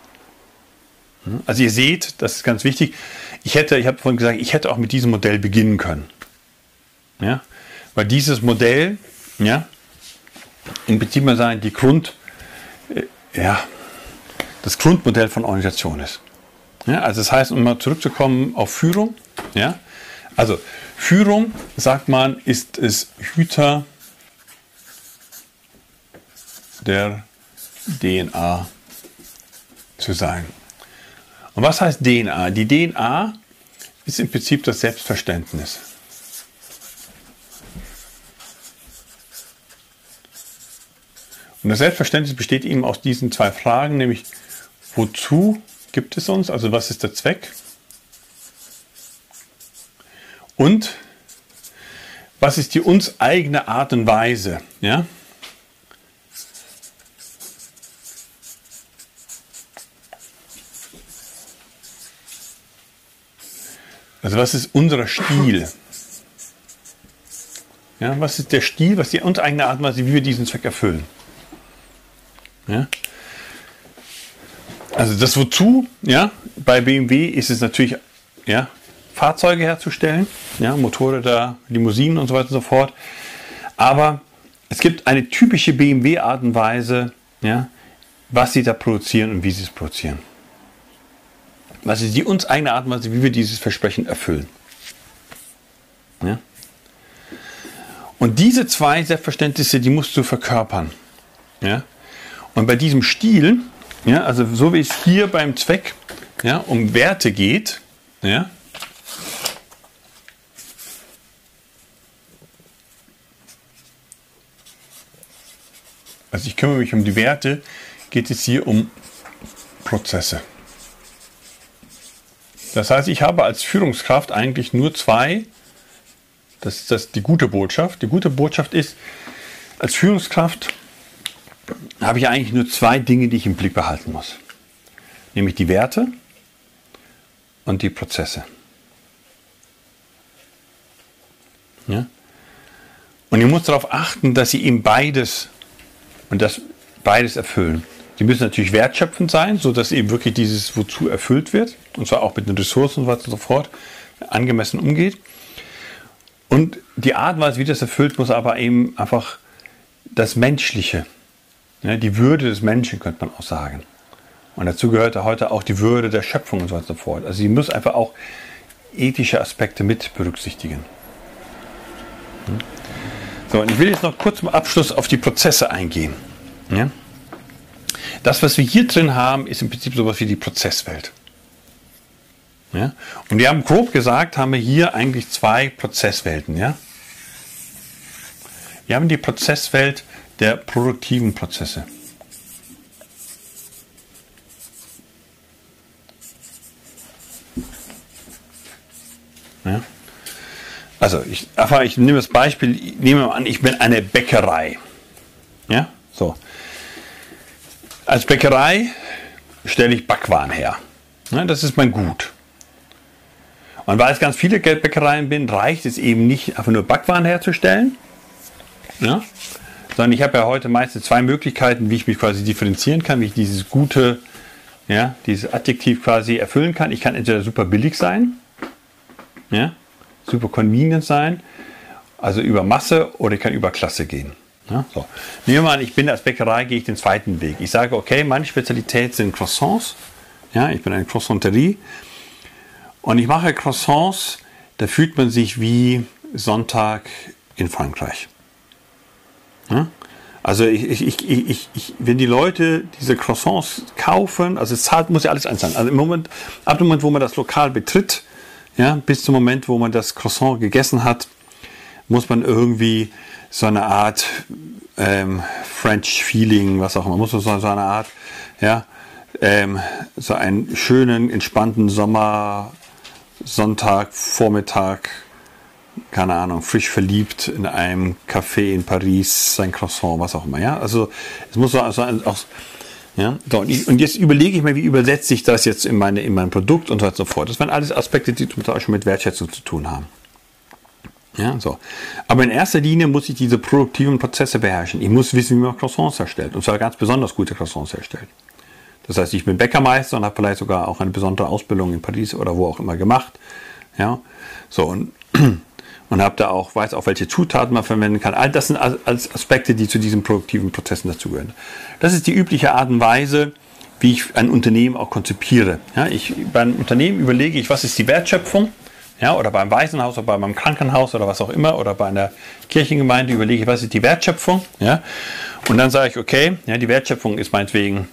Hm? Also ihr seht, das ist ganz wichtig. Ich hätte, ich habe vorhin gesagt, ich hätte auch mit diesem Modell beginnen können. Ja? Weil dieses Modell, ja, im Prinzip mal sagen, die Grund, äh, ja, das Grundmodell von Organisation ist. Ja, also das heißt, um mal zurückzukommen auf Führung, ja, also Führung, sagt man, ist es Hüter der DNA zu sein. Und was heißt DNA? Die DNA ist im Prinzip das Selbstverständnis. Und das Selbstverständnis besteht eben aus diesen zwei Fragen, nämlich wozu gibt es uns, also was ist der Zweck? Und was ist die uns eigene Art und Weise? Ja? Also was ist unser Stil? Ja, was ist der Stil, was die uns eigene Art und Weise, wie wir diesen Zweck erfüllen? Ja? Also das wozu, ja, bei BMW ist es natürlich, ja, Fahrzeuge herzustellen, ja, Motorräder, Limousinen und so weiter und so fort. Aber es gibt eine typische BMW-Art und Weise, ja, was sie da produzieren und wie sie es produzieren. Was ist die uns eigene Art und Weise, wie wir dieses Versprechen erfüllen. Ja? Und diese zwei Selbstverständnisse, die musst du verkörpern. Ja? Und bei diesem Stil, ja, also so wie es hier beim Zweck ja, um Werte geht, ja, also ich kümmere mich um die Werte, geht es hier um Prozesse. Das heißt, ich habe als Führungskraft eigentlich nur zwei, das ist das, die gute Botschaft. Die gute Botschaft ist, als Führungskraft habe ich eigentlich nur zwei Dinge, die ich im Blick behalten muss. Nämlich die Werte und die Prozesse. Ja? Und ich muss darauf achten, dass sie eben beides und das beides erfüllen. Die müssen natürlich wertschöpfend sein, sodass eben wirklich dieses Wozu erfüllt wird. Und zwar auch mit den Ressourcen und so weiter und so fort angemessen umgeht. Und die Art und Weise, wie das erfüllt, muss aber eben einfach das Menschliche ja, die Würde des Menschen, könnte man auch sagen. Und dazu gehört heute auch die Würde der Schöpfung und so weiter und so fort. Also sie muss einfach auch ethische Aspekte mit berücksichtigen. Hm? So, und ich will jetzt noch kurz zum Abschluss auf die Prozesse eingehen. Ja? Das, was wir hier drin haben, ist im Prinzip sowas wie die Prozesswelt. Ja? Und wir haben grob gesagt, haben wir hier eigentlich zwei Prozesswelten. Ja? Wir haben die Prozesswelt der produktiven Prozesse. Ja? Also ich, einfach, ich nehme das Beispiel, ich nehme an, ich bin eine Bäckerei. Ja, so. Als Bäckerei stelle ich Backwaren her. Ja, das ist mein Gut. Und weil es ganz viele Geldbäckereien bin, reicht es eben nicht, einfach nur Backwaren herzustellen, ja, sondern ich habe ja heute meistens zwei Möglichkeiten, wie ich mich quasi differenzieren kann, wie ich dieses gute, ja, dieses Adjektiv quasi erfüllen kann. Ich kann entweder super billig sein, ja, super convenient sein, also über Masse, oder ich kann über Klasse gehen. Ja, so. Nehmen wir mal an, ich bin als Bäckerei, gehe ich den zweiten Weg. Ich sage, okay, meine Spezialität sind Croissants. Ja, ich bin eine Croissanterie. Und ich mache Croissants, da fühlt man sich wie Sonntag in Frankreich. Ja? Also ich, ich, ich, ich, wenn die Leute diese Croissants kaufen, also es zahlt, muss ja alles einzahlen. Also im Moment, ab dem Moment, wo man das Lokal betritt, ja, bis zum Moment, wo man das Croissant gegessen hat, muss man irgendwie so eine Art ähm, French Feeling, was auch immer, muss man so, eine Art, ja, ähm, so einen schönen, entspannten Sommer, Sonntag, Vormittag, keine Ahnung, frisch verliebt in einem Café in Paris, sein Croissant, was auch immer, ja. Also es muss so also auch ja, so, und jetzt überlege ich mir, wie übersetze ich das jetzt in, meine, in mein Produkt und so weiter und so fort. Das waren alles Aspekte, die zum Beispiel mit Wertschätzung zu tun haben. Ja, so. Aber in erster Linie muss ich diese produktiven Prozesse beherrschen. Ich muss wissen, wie man Croissants herstellt. Und zwar ganz besonders gute Croissants herstellt. Das heißt, ich bin Bäckermeister und habe vielleicht sogar auch eine besondere Ausbildung in Paris oder wo auch immer gemacht. Ja, so und, und habe da auch, weiß auch, welche Zutaten man verwenden kann. All das sind als Aspekte, die zu diesen produktiven Prozessen dazugehören. Das ist die übliche Art und Weise, wie ich ein Unternehmen auch konzipiere. Ja, ich, beim Unternehmen überlege ich, was ist die Wertschöpfung? Ja, oder beim Waisenhaus oder beim Krankenhaus oder was auch immer oder bei einer Kirchengemeinde überlege ich, was ist die Wertschöpfung? Ja, und dann sage ich, okay, ja, die Wertschöpfung ist meinetwegen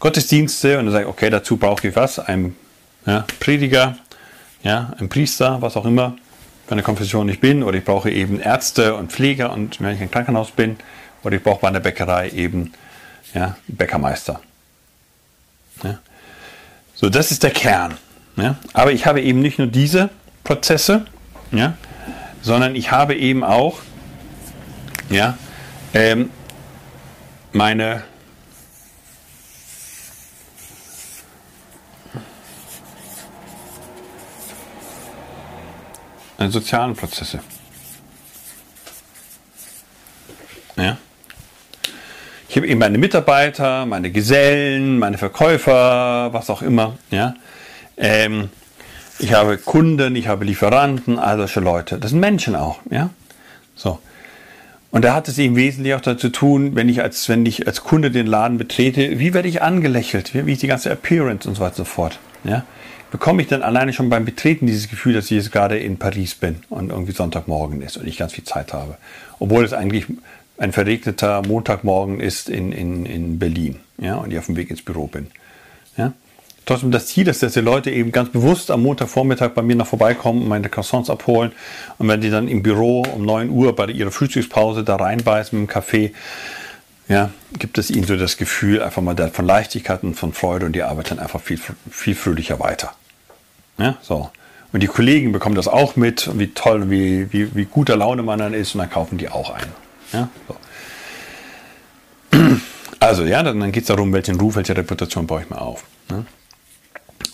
Gottesdienste und dann sage ich, okay, dazu brauche ich was? Ein ja, Prediger, ja, ein Priester, was auch immer, für eine Konfession ich bin, oder ich brauche eben Ärzte und Pfleger und wenn ich im Krankenhaus bin, oder ich brauche bei einer Bäckerei eben ja, Bäckermeister. Ja. So, das ist der Kern. Ja. Aber ich habe eben nicht nur diese Prozesse, ja, sondern ich habe eben auch ja, ähm, meine sozialen Prozesse. Ja. Ich habe eben meine Mitarbeiter, meine Gesellen, meine Verkäufer, was auch immer. Ja. Ähm, ich habe Kunden, ich habe Lieferanten, all solche Leute. Das sind Menschen auch. Ja. So. Und da hat es eben wesentlich auch dazu tun, wenn ich als, wenn ich als Kunde den Laden betrete, wie werde ich angelächelt, wie, wie ist die ganze Appearance und so weiter und so fort. Ja bekomme ich dann alleine schon beim Betreten dieses Gefühl, dass ich jetzt gerade in Paris bin und irgendwie Sonntagmorgen ist und ich ganz viel Zeit habe. Obwohl es eigentlich ein verregneter Montagmorgen ist in, in, in Berlin ja, und ich auf dem Weg ins Büro bin. Ja. Trotzdem das Ziel ist, dass die Leute eben ganz bewusst am Montagvormittag bei mir noch vorbeikommen und meine Croissants abholen. Und wenn die dann im Büro um 9 Uhr bei ihrer Frühstückspause da reinbeißen mit dem Kaffee, ja, gibt es ihnen so das Gefühl einfach mal von Leichtigkeit und von Freude und die Arbeit dann einfach viel, viel fröhlicher weiter. Ja, so. Und die Kollegen bekommen das auch mit, wie toll, wie, wie, wie guter Laune man dann ist und dann kaufen die auch ein. Ja, so. *clears throat* Also, ja, dann geht es darum, welchen Ruf, welche Reputation baue ich mir auf. Ne?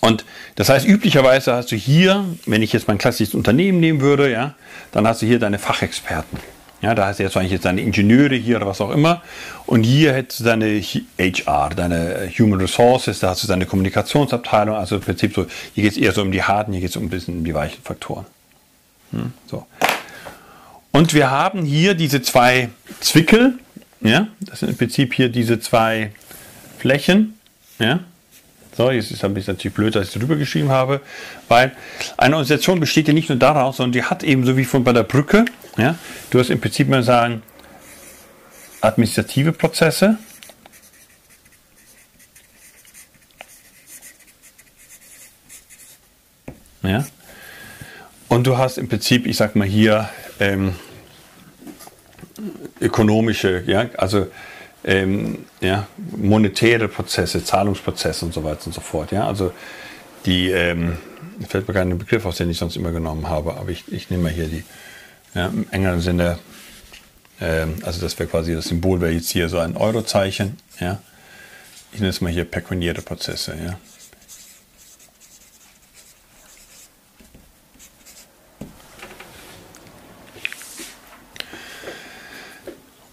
Und das heißt, üblicherweise hast du hier, wenn ich jetzt mein klassisches Unternehmen nehmen würde, ja, dann hast du hier deine Fachexperten. Ja, da hast du jetzt eigentlich jetzt deine Ingenieure hier oder was auch immer. Und hier hättest du deine HR, deine Human Resources, da hast du deine Kommunikationsabteilung. Also im Prinzip so, hier geht es eher so um die harten, hier geht es um ein bisschen um die weichen Faktoren. Hm, so. Und wir haben hier diese zwei Zwickel. Ja, das sind im Prinzip hier diese zwei Flächen. Ja, so, jetzt ist ein bisschen natürlich blöd, dass ich drüber geschrieben habe, weil eine Organisation besteht ja nicht nur daraus, sondern die hat eben so wie von bei der Brücke, ja, du hast im Prinzip mal sagen, administrative Prozesse, ja, und du hast im Prinzip, ich sag mal hier, ähm, ökonomische, ja, also ähm, ja, monetäre Prozesse, Zahlungsprozesse und so weiter und so fort. Ja? Also die, ähm, fällt mir kein Begriff aus, den ich sonst immer genommen habe, aber ich, ich nehme mal hier die, ja, im engeren Sinne, ähm, also das wäre quasi das Symbol, wäre jetzt hier so ein Eurozeichen. Ja? Ich nenne es mal hier pekuniäre Prozesse. Ja?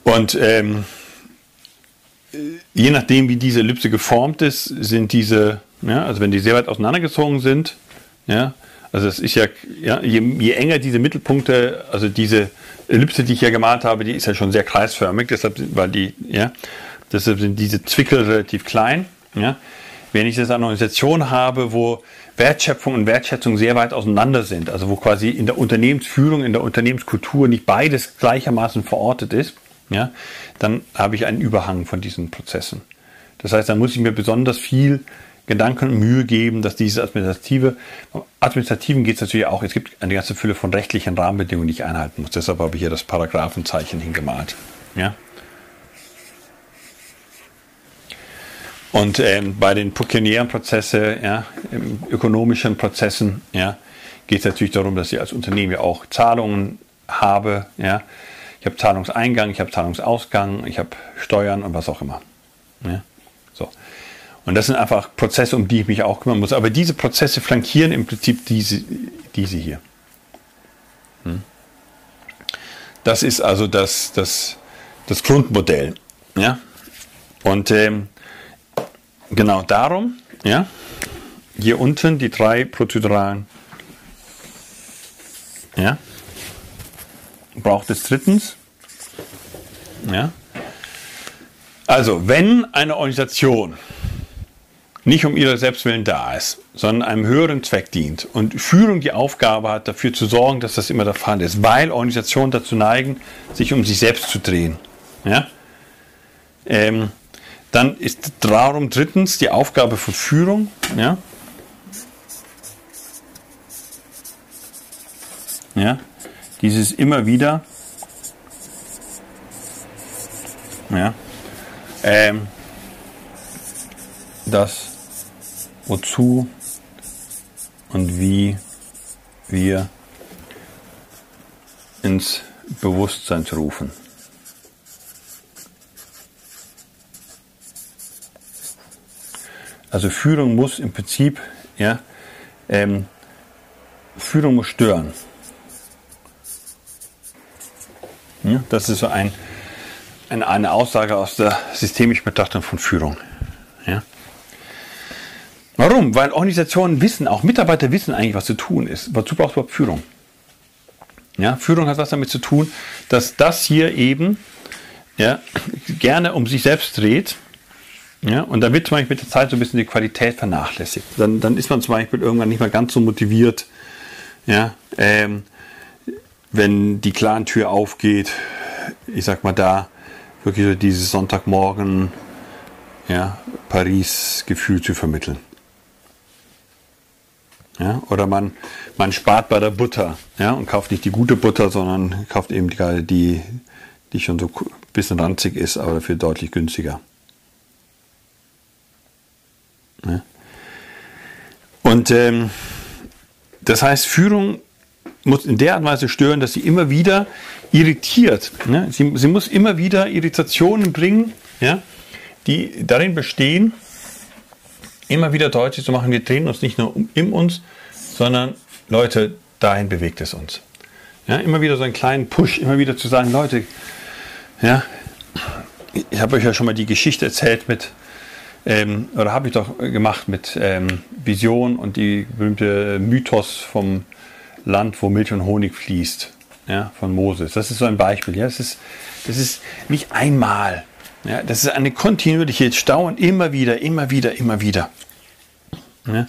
Und ähm, je nachdem, wie diese Ellipse geformt ist, sind diese, ja, also wenn die sehr weit auseinandergezogen sind, ja, also es ist ja, ja je, je, enger diese Mittelpunkte, also diese Ellipse, die ich hier gemalt habe, die ist ja schon sehr kreisförmig, deshalb, weil die, ja, deshalb sind diese Zwickel relativ klein. Ja. Wenn ich jetzt eine Organisation habe, wo Wertschöpfung und Wertschätzung sehr weit auseinander sind, also wo quasi in der Unternehmensführung, in der Unternehmenskultur nicht beides gleichermaßen verortet ist, ja, dann habe ich einen Überhang von diesen Prozessen. Das heißt, dann muss ich mir besonders viel Gedanken und Mühe geben, dass dieses Administrative, Administrativen geht es natürlich auch, es gibt eine ganze Fülle von rechtlichen Rahmenbedingungen, die ich einhalten muss. Deshalb habe ich hier das Paragraphenzeichen hingemalt. Ja? Und ähm, bei den pekuniären Prozessen, ja, ökonomischen Prozessen, ja, geht es natürlich darum, dass ich als Unternehmen ja auch Zahlungen habe. Ja. Ich habe Zahlungseingang, ich habe Zahlungsausgang, ich habe Steuern und was auch immer. Ja. Und das sind einfach Prozesse, um die ich mich auch kümmern muss. Aber diese Prozesse flankieren im Prinzip diese, diese hier. Hm. Das ist also das, das, das Grundmodell. Ja? Und ähm, Genau darum, ja, hier unten die drei prozeduralen, ja, braucht es drittens, ja, also wenn eine Organisation nicht um ihrer Selbstwillen da ist, sondern einem höheren Zweck dient und Führung die Aufgabe hat, dafür zu sorgen, dass das immer der Fall ist, weil Organisationen dazu neigen, sich um sich selbst zu drehen. Ja? Ähm, dann ist darum drittens die Aufgabe von Führung. Ja? Ja? Dieses immer wieder. Ja? Ähm, das, wozu und wie wir ins Bewusstsein zu rufen. Also Führung muss im Prinzip, ja, ähm, Führung muss stören. Ja, das ist so ein, ein, eine Aussage aus der systemischen Betrachtung von Führung. Ja. Warum? Weil Organisationen wissen, auch Mitarbeiter wissen eigentlich, was zu tun ist. Wozu braucht überhaupt Führung? Ja, Führung hat was damit zu tun, dass das hier eben ja, gerne um sich selbst dreht ja, und da wird zum Beispiel mit der Zeit so ein bisschen die Qualität vernachlässigt. Dann, dann ist man zum Beispiel irgendwann nicht mehr ganz so motiviert, ja, ähm, wenn die Clan-Tür aufgeht, ich sag mal da, wirklich so dieses Sonntagmorgen, ja, Paris-Gefühl zu vermitteln. Ja, oder man, man spart bei der Butter ja, und kauft nicht die gute Butter, sondern kauft eben die, die, die schon so ein bisschen ranzig ist, aber dafür deutlich günstiger. Ne? Und ähm, das heißt, Führung muss in der Art und Weise stören, dass sie immer wieder irritiert. Ne? Sie, sie, muss immer wieder Irritationen bringen, ja? die darin bestehen, immer wieder deutlich zu machen, wir drehen uns nicht nur um, in uns, sondern Leute, dahin bewegt es uns. Ja? Immer wieder so einen kleinen Push, immer wieder zu sagen, Leute, ja, ich habe euch ja schon mal die Geschichte erzählt mit ähm, oder habe ich doch gemacht mit ähm, Vision und die berühmte Mythos vom Land, wo Milch und Honig fließt, ja, von Moses. Das ist so ein Beispiel. Ja, das ist, das ist nicht einmal. Ja, das ist eine kontinuierliche Stauung, immer wieder, immer wieder, immer wieder. Ja.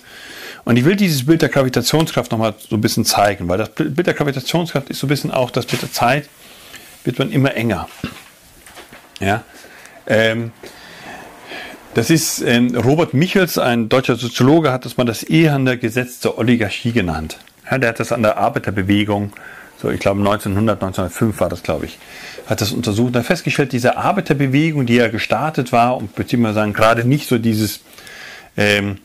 Und ich will dieses Bild der Gravitationskraft nochmal so ein bisschen zeigen, weil das Bild der Gravitationskraft ist so ein bisschen auch, dass mit der Zeit wird man immer enger. Ja. Ähm, das ist ähm, Robert Michels, ein deutscher Soziologe, hat das mal das Ehander Gesetz der Oligarchie genannt. Ja, der hat das an der Arbeiterbewegung, so ich glaube 1900, 1905 war das, glaube ich, hat das untersucht und hat festgestellt, diese Arbeiterbewegung, die ja gestartet war und beziehungsweise sagen, gerade nicht so dieses ähm,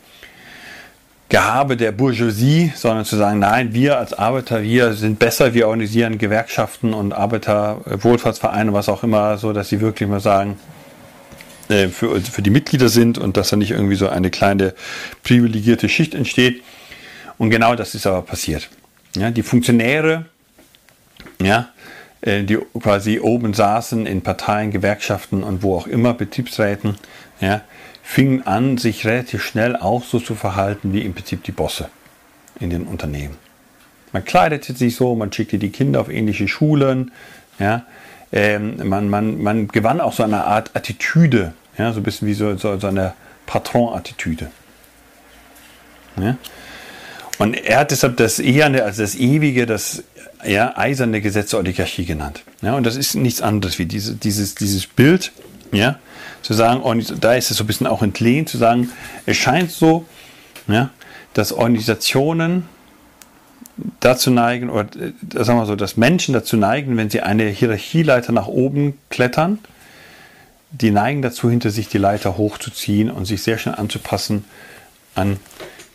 Gehabe der Bourgeoisie, sondern zu sagen, nein, wir als Arbeiter, wir sind besser, wir organisieren Gewerkschaften und Arbeiterwohlfahrtsvereine, was auch immer, so dass sie wirklich mal sagen, äh, für, für die Mitglieder sind und dass da nicht irgendwie so eine kleine privilegierte Schicht entsteht. Und genau das ist aber passiert. Ja, die Funktionäre, ja, äh, die quasi oben saßen in Parteien, Gewerkschaften und wo auch immer, Betriebsräten, ja, fingen an, sich relativ schnell auch so zu verhalten wie im Prinzip die Bosse in den Unternehmen. Man kleidete sich so, man schickte die Kinder auf ähnliche Schulen, ja, ähm, man, man, man gewann auch so eine Art Attitüde, ja, so ein bisschen wie so, so, so eine Patron-Attitüde. Ja? Und er hat deshalb das Eherne, also das ewige, das ja, eiserne Gesetz der Oligarchie genannt. Ja, und das ist nichts anderes wie diese, dieses, dieses Bild Ja, zu sagen, da ist es so ein bisschen auch entlehnt, zu sagen, es scheint so, ja, dass Organisationen dazu neigen, oder äh, sagen wir so, dass Menschen dazu neigen, wenn sie eine Hierarchieleiter nach oben klettern, die neigen dazu, hinter sich die Leiter hochzuziehen und sich sehr schnell anzupassen an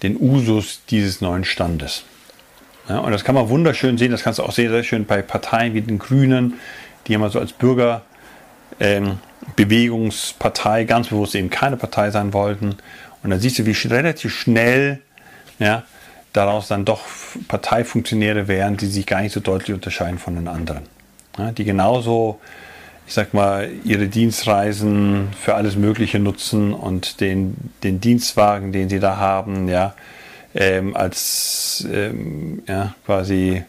den Usus dieses neuen Standes. Ja, und das kann man wunderschön sehen, das kannst du auch sehr, sehr schön bei Parteien wie den Grünen, die immer so als Bürgerbewegungspartei ähm, ganz bewusst eben keine Partei sein wollten. Und dann siehst du, wie relativ schnell ja, daraus dann doch Parteifunktionäre wären, die sich gar nicht so deutlich unterscheiden von den anderen. Ja, die genauso, ich sag mal, ihre Dienstreisen für alles Mögliche nutzen und den, den Dienstwagen, den sie da haben, ja, ähm, als ähm, ja, quasi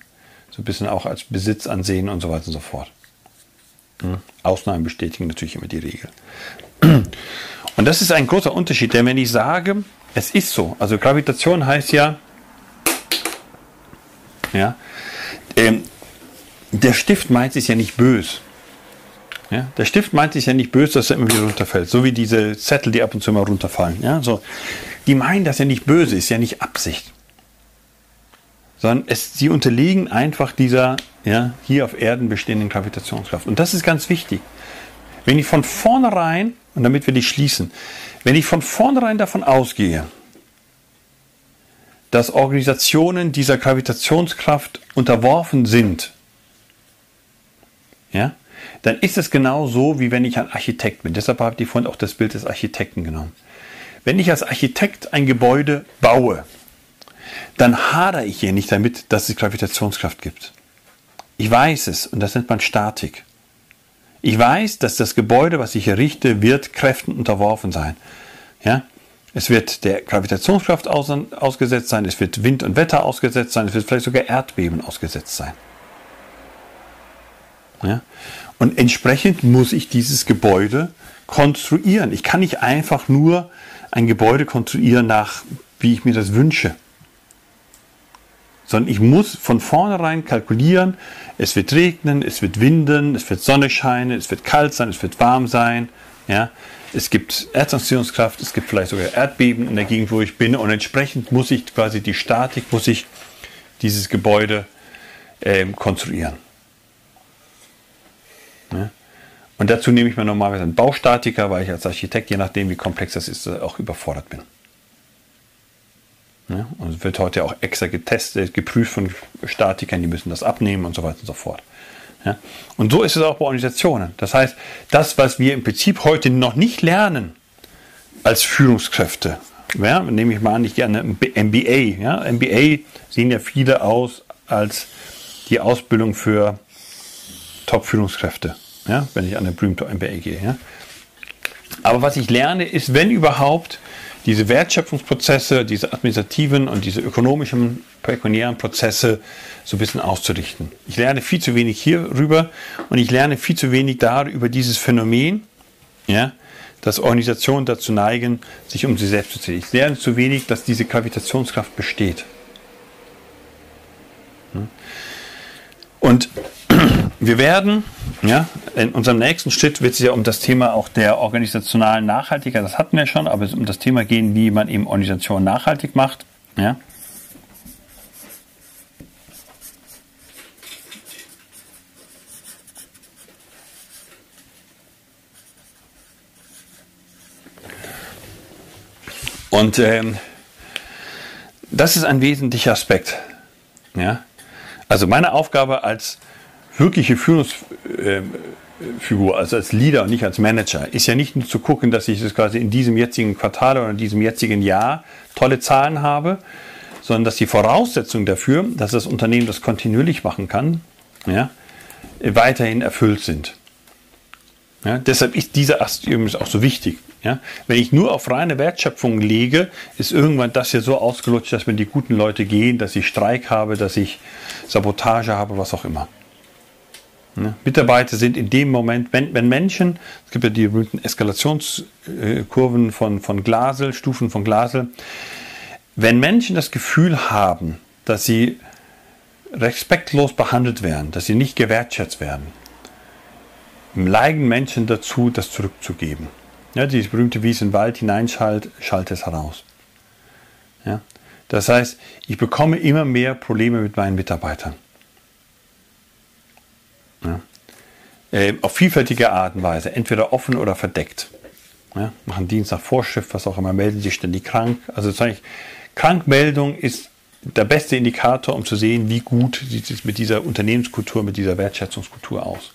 so ein bisschen auch als Besitz ansehen und so weiter und so fort. Hm? Ausnahmen bestätigen natürlich immer die Regel. Und das ist ein großer Unterschied, denn wenn ich sage, es ist so, also Gravitation heißt ja, ja, ähm, der Stift meint es ja nicht böse. Ja, der Stift meint es ja nicht böse, dass er immer wieder runterfällt. So wie diese Zettel, die ab und zu mal runterfallen. Ja, so. Die meinen das ja nicht böse, ist ja nicht Absicht. Sondern es, sie unterliegen einfach dieser ja, hier auf Erden bestehenden Gravitationskraft. Und das ist ganz wichtig. Wenn ich von vornherein, und damit wir die schließen, wenn ich von vornherein davon ausgehe, dass Organisationen dieser Gravitationskraft unterworfen sind, ja, dann ist es genau so, wie wenn ich ein Architekt bin. Deshalb habe ich vorhin auch das Bild des Architekten genommen. Wenn ich als Architekt ein Gebäude baue, dann hadere ich hier nicht damit, dass es Gravitationskraft gibt. Ich weiß es und das nennt man Statik. Ich weiß, dass das Gebäude, was ich errichte, wird Kräften unterworfen sein. Ja? Es wird der Gravitationskraft aus, ausgesetzt sein, es wird Wind und Wetter ausgesetzt sein, es wird vielleicht sogar Erdbeben ausgesetzt sein. Ja? Und entsprechend muss ich dieses Gebäude konstruieren. Ich kann nicht einfach nur ein Gebäude konstruieren nach, wie ich mir das wünsche. Sondern ich muss von vornherein kalkulieren, es wird regnen, es wird winden, es wird Sonne scheinen, es wird kalt sein, es wird warm sein. Ja? es gibt Erdanziehungskraft, es gibt vielleicht sogar Erdbeben in der Gegend, wo ich bin und entsprechend muss ich quasi die Statik, muss ich dieses Gebäude ähm, konstruieren. Ja? Und dazu nehme ich mir normalerweise einen Baustatiker, weil ich als Architekt, je nachdem wie komplex das ist, auch überfordert bin. Ja? Und es wird heute auch extra getestet, geprüft von Statikern, die müssen das abnehmen und so weiter und so fort. Ja? Und so ist es auch bei Organisationen. Das heißt, das, was wir im Prinzip heute noch nicht lernen als Führungskräfte, ja, nehme ich mal an, ich gerne MBA. Ja? MBA sehen ja viele aus als die Ausbildung für Top-Führungskräfte, ja? wenn ich an eine berühmte MBA gehe. Ja? Aber was ich lerne, ist, wenn überhaupt, diese Wertschöpfungsprozesse, diese administrativen und diese ökonomischen, pekuniären Prozesse so ein bisschen auszurichten. Ich lerne viel zu wenig hierüber und ich lerne viel zu wenig da über dieses Phänomen, ja, dass Organisationen dazu neigen, sich um sie selbst zu zählen. Ich lerne zu wenig, dass diese Gravitationskraft besteht. Und wir werden, ja, in unserem nächsten Schritt wird es ja um das Thema auch der organisationalen Nachhaltigkeit, das hatten wir schon, aber es um das Thema gehen, wie man eben Organisationen nachhaltig macht. Ja. Und ähm, das ist ein wesentlicher Aspekt. Ja? Also meine Aufgabe als wirkliche Führungsfigur, also als Leader und nicht als Manager, ist ja nicht nur zu gucken, dass ich das quasi in diesem jetzigen Quartal oder in diesem jetzigen Jahr tolle Zahlen habe, sondern dass die Voraussetzungen dafür, dass das Unternehmen das kontinuierlich machen kann, ja, weiterhin erfüllt sind. Ja, deshalb ist dieser Ast übrigens auch so wichtig. Ja, wenn ich nur auf reine Wertschöpfung lege, ist irgendwann das hier so ausgelutscht, dass wenn die guten Leute gehen, dass ich Streik habe, dass ich Sabotage habe, was auch immer. Ja, Mitarbeiter sind in dem Moment, wenn, wenn Menschen, es gibt ja die berühmten Eskalationskurven von, von Glasel, Stufen von Glasel, wenn Menschen das Gefühl haben, dass sie respektlos behandelt werden, dass sie nicht gewertschätzt werden, neigen Menschen dazu, das zurückzugeben. Ja, dieses berühmte, wie es in es heraus. Ja? Das heißt, ich bekomme immer mehr Probleme mit meinen Mitarbeitern. Ja? Äh, auf vielfältige Art und Weise, entweder offen oder verdeckt. Ja? Machen Dienst nach Vorschrift, was auch immer, melden sich ständig krank. Also Krankmeldung ist der beste Indikator, um zu sehen, wie gut sieht es mit dieser Unternehmenskultur, mit dieser Wertschätzungskultur aus.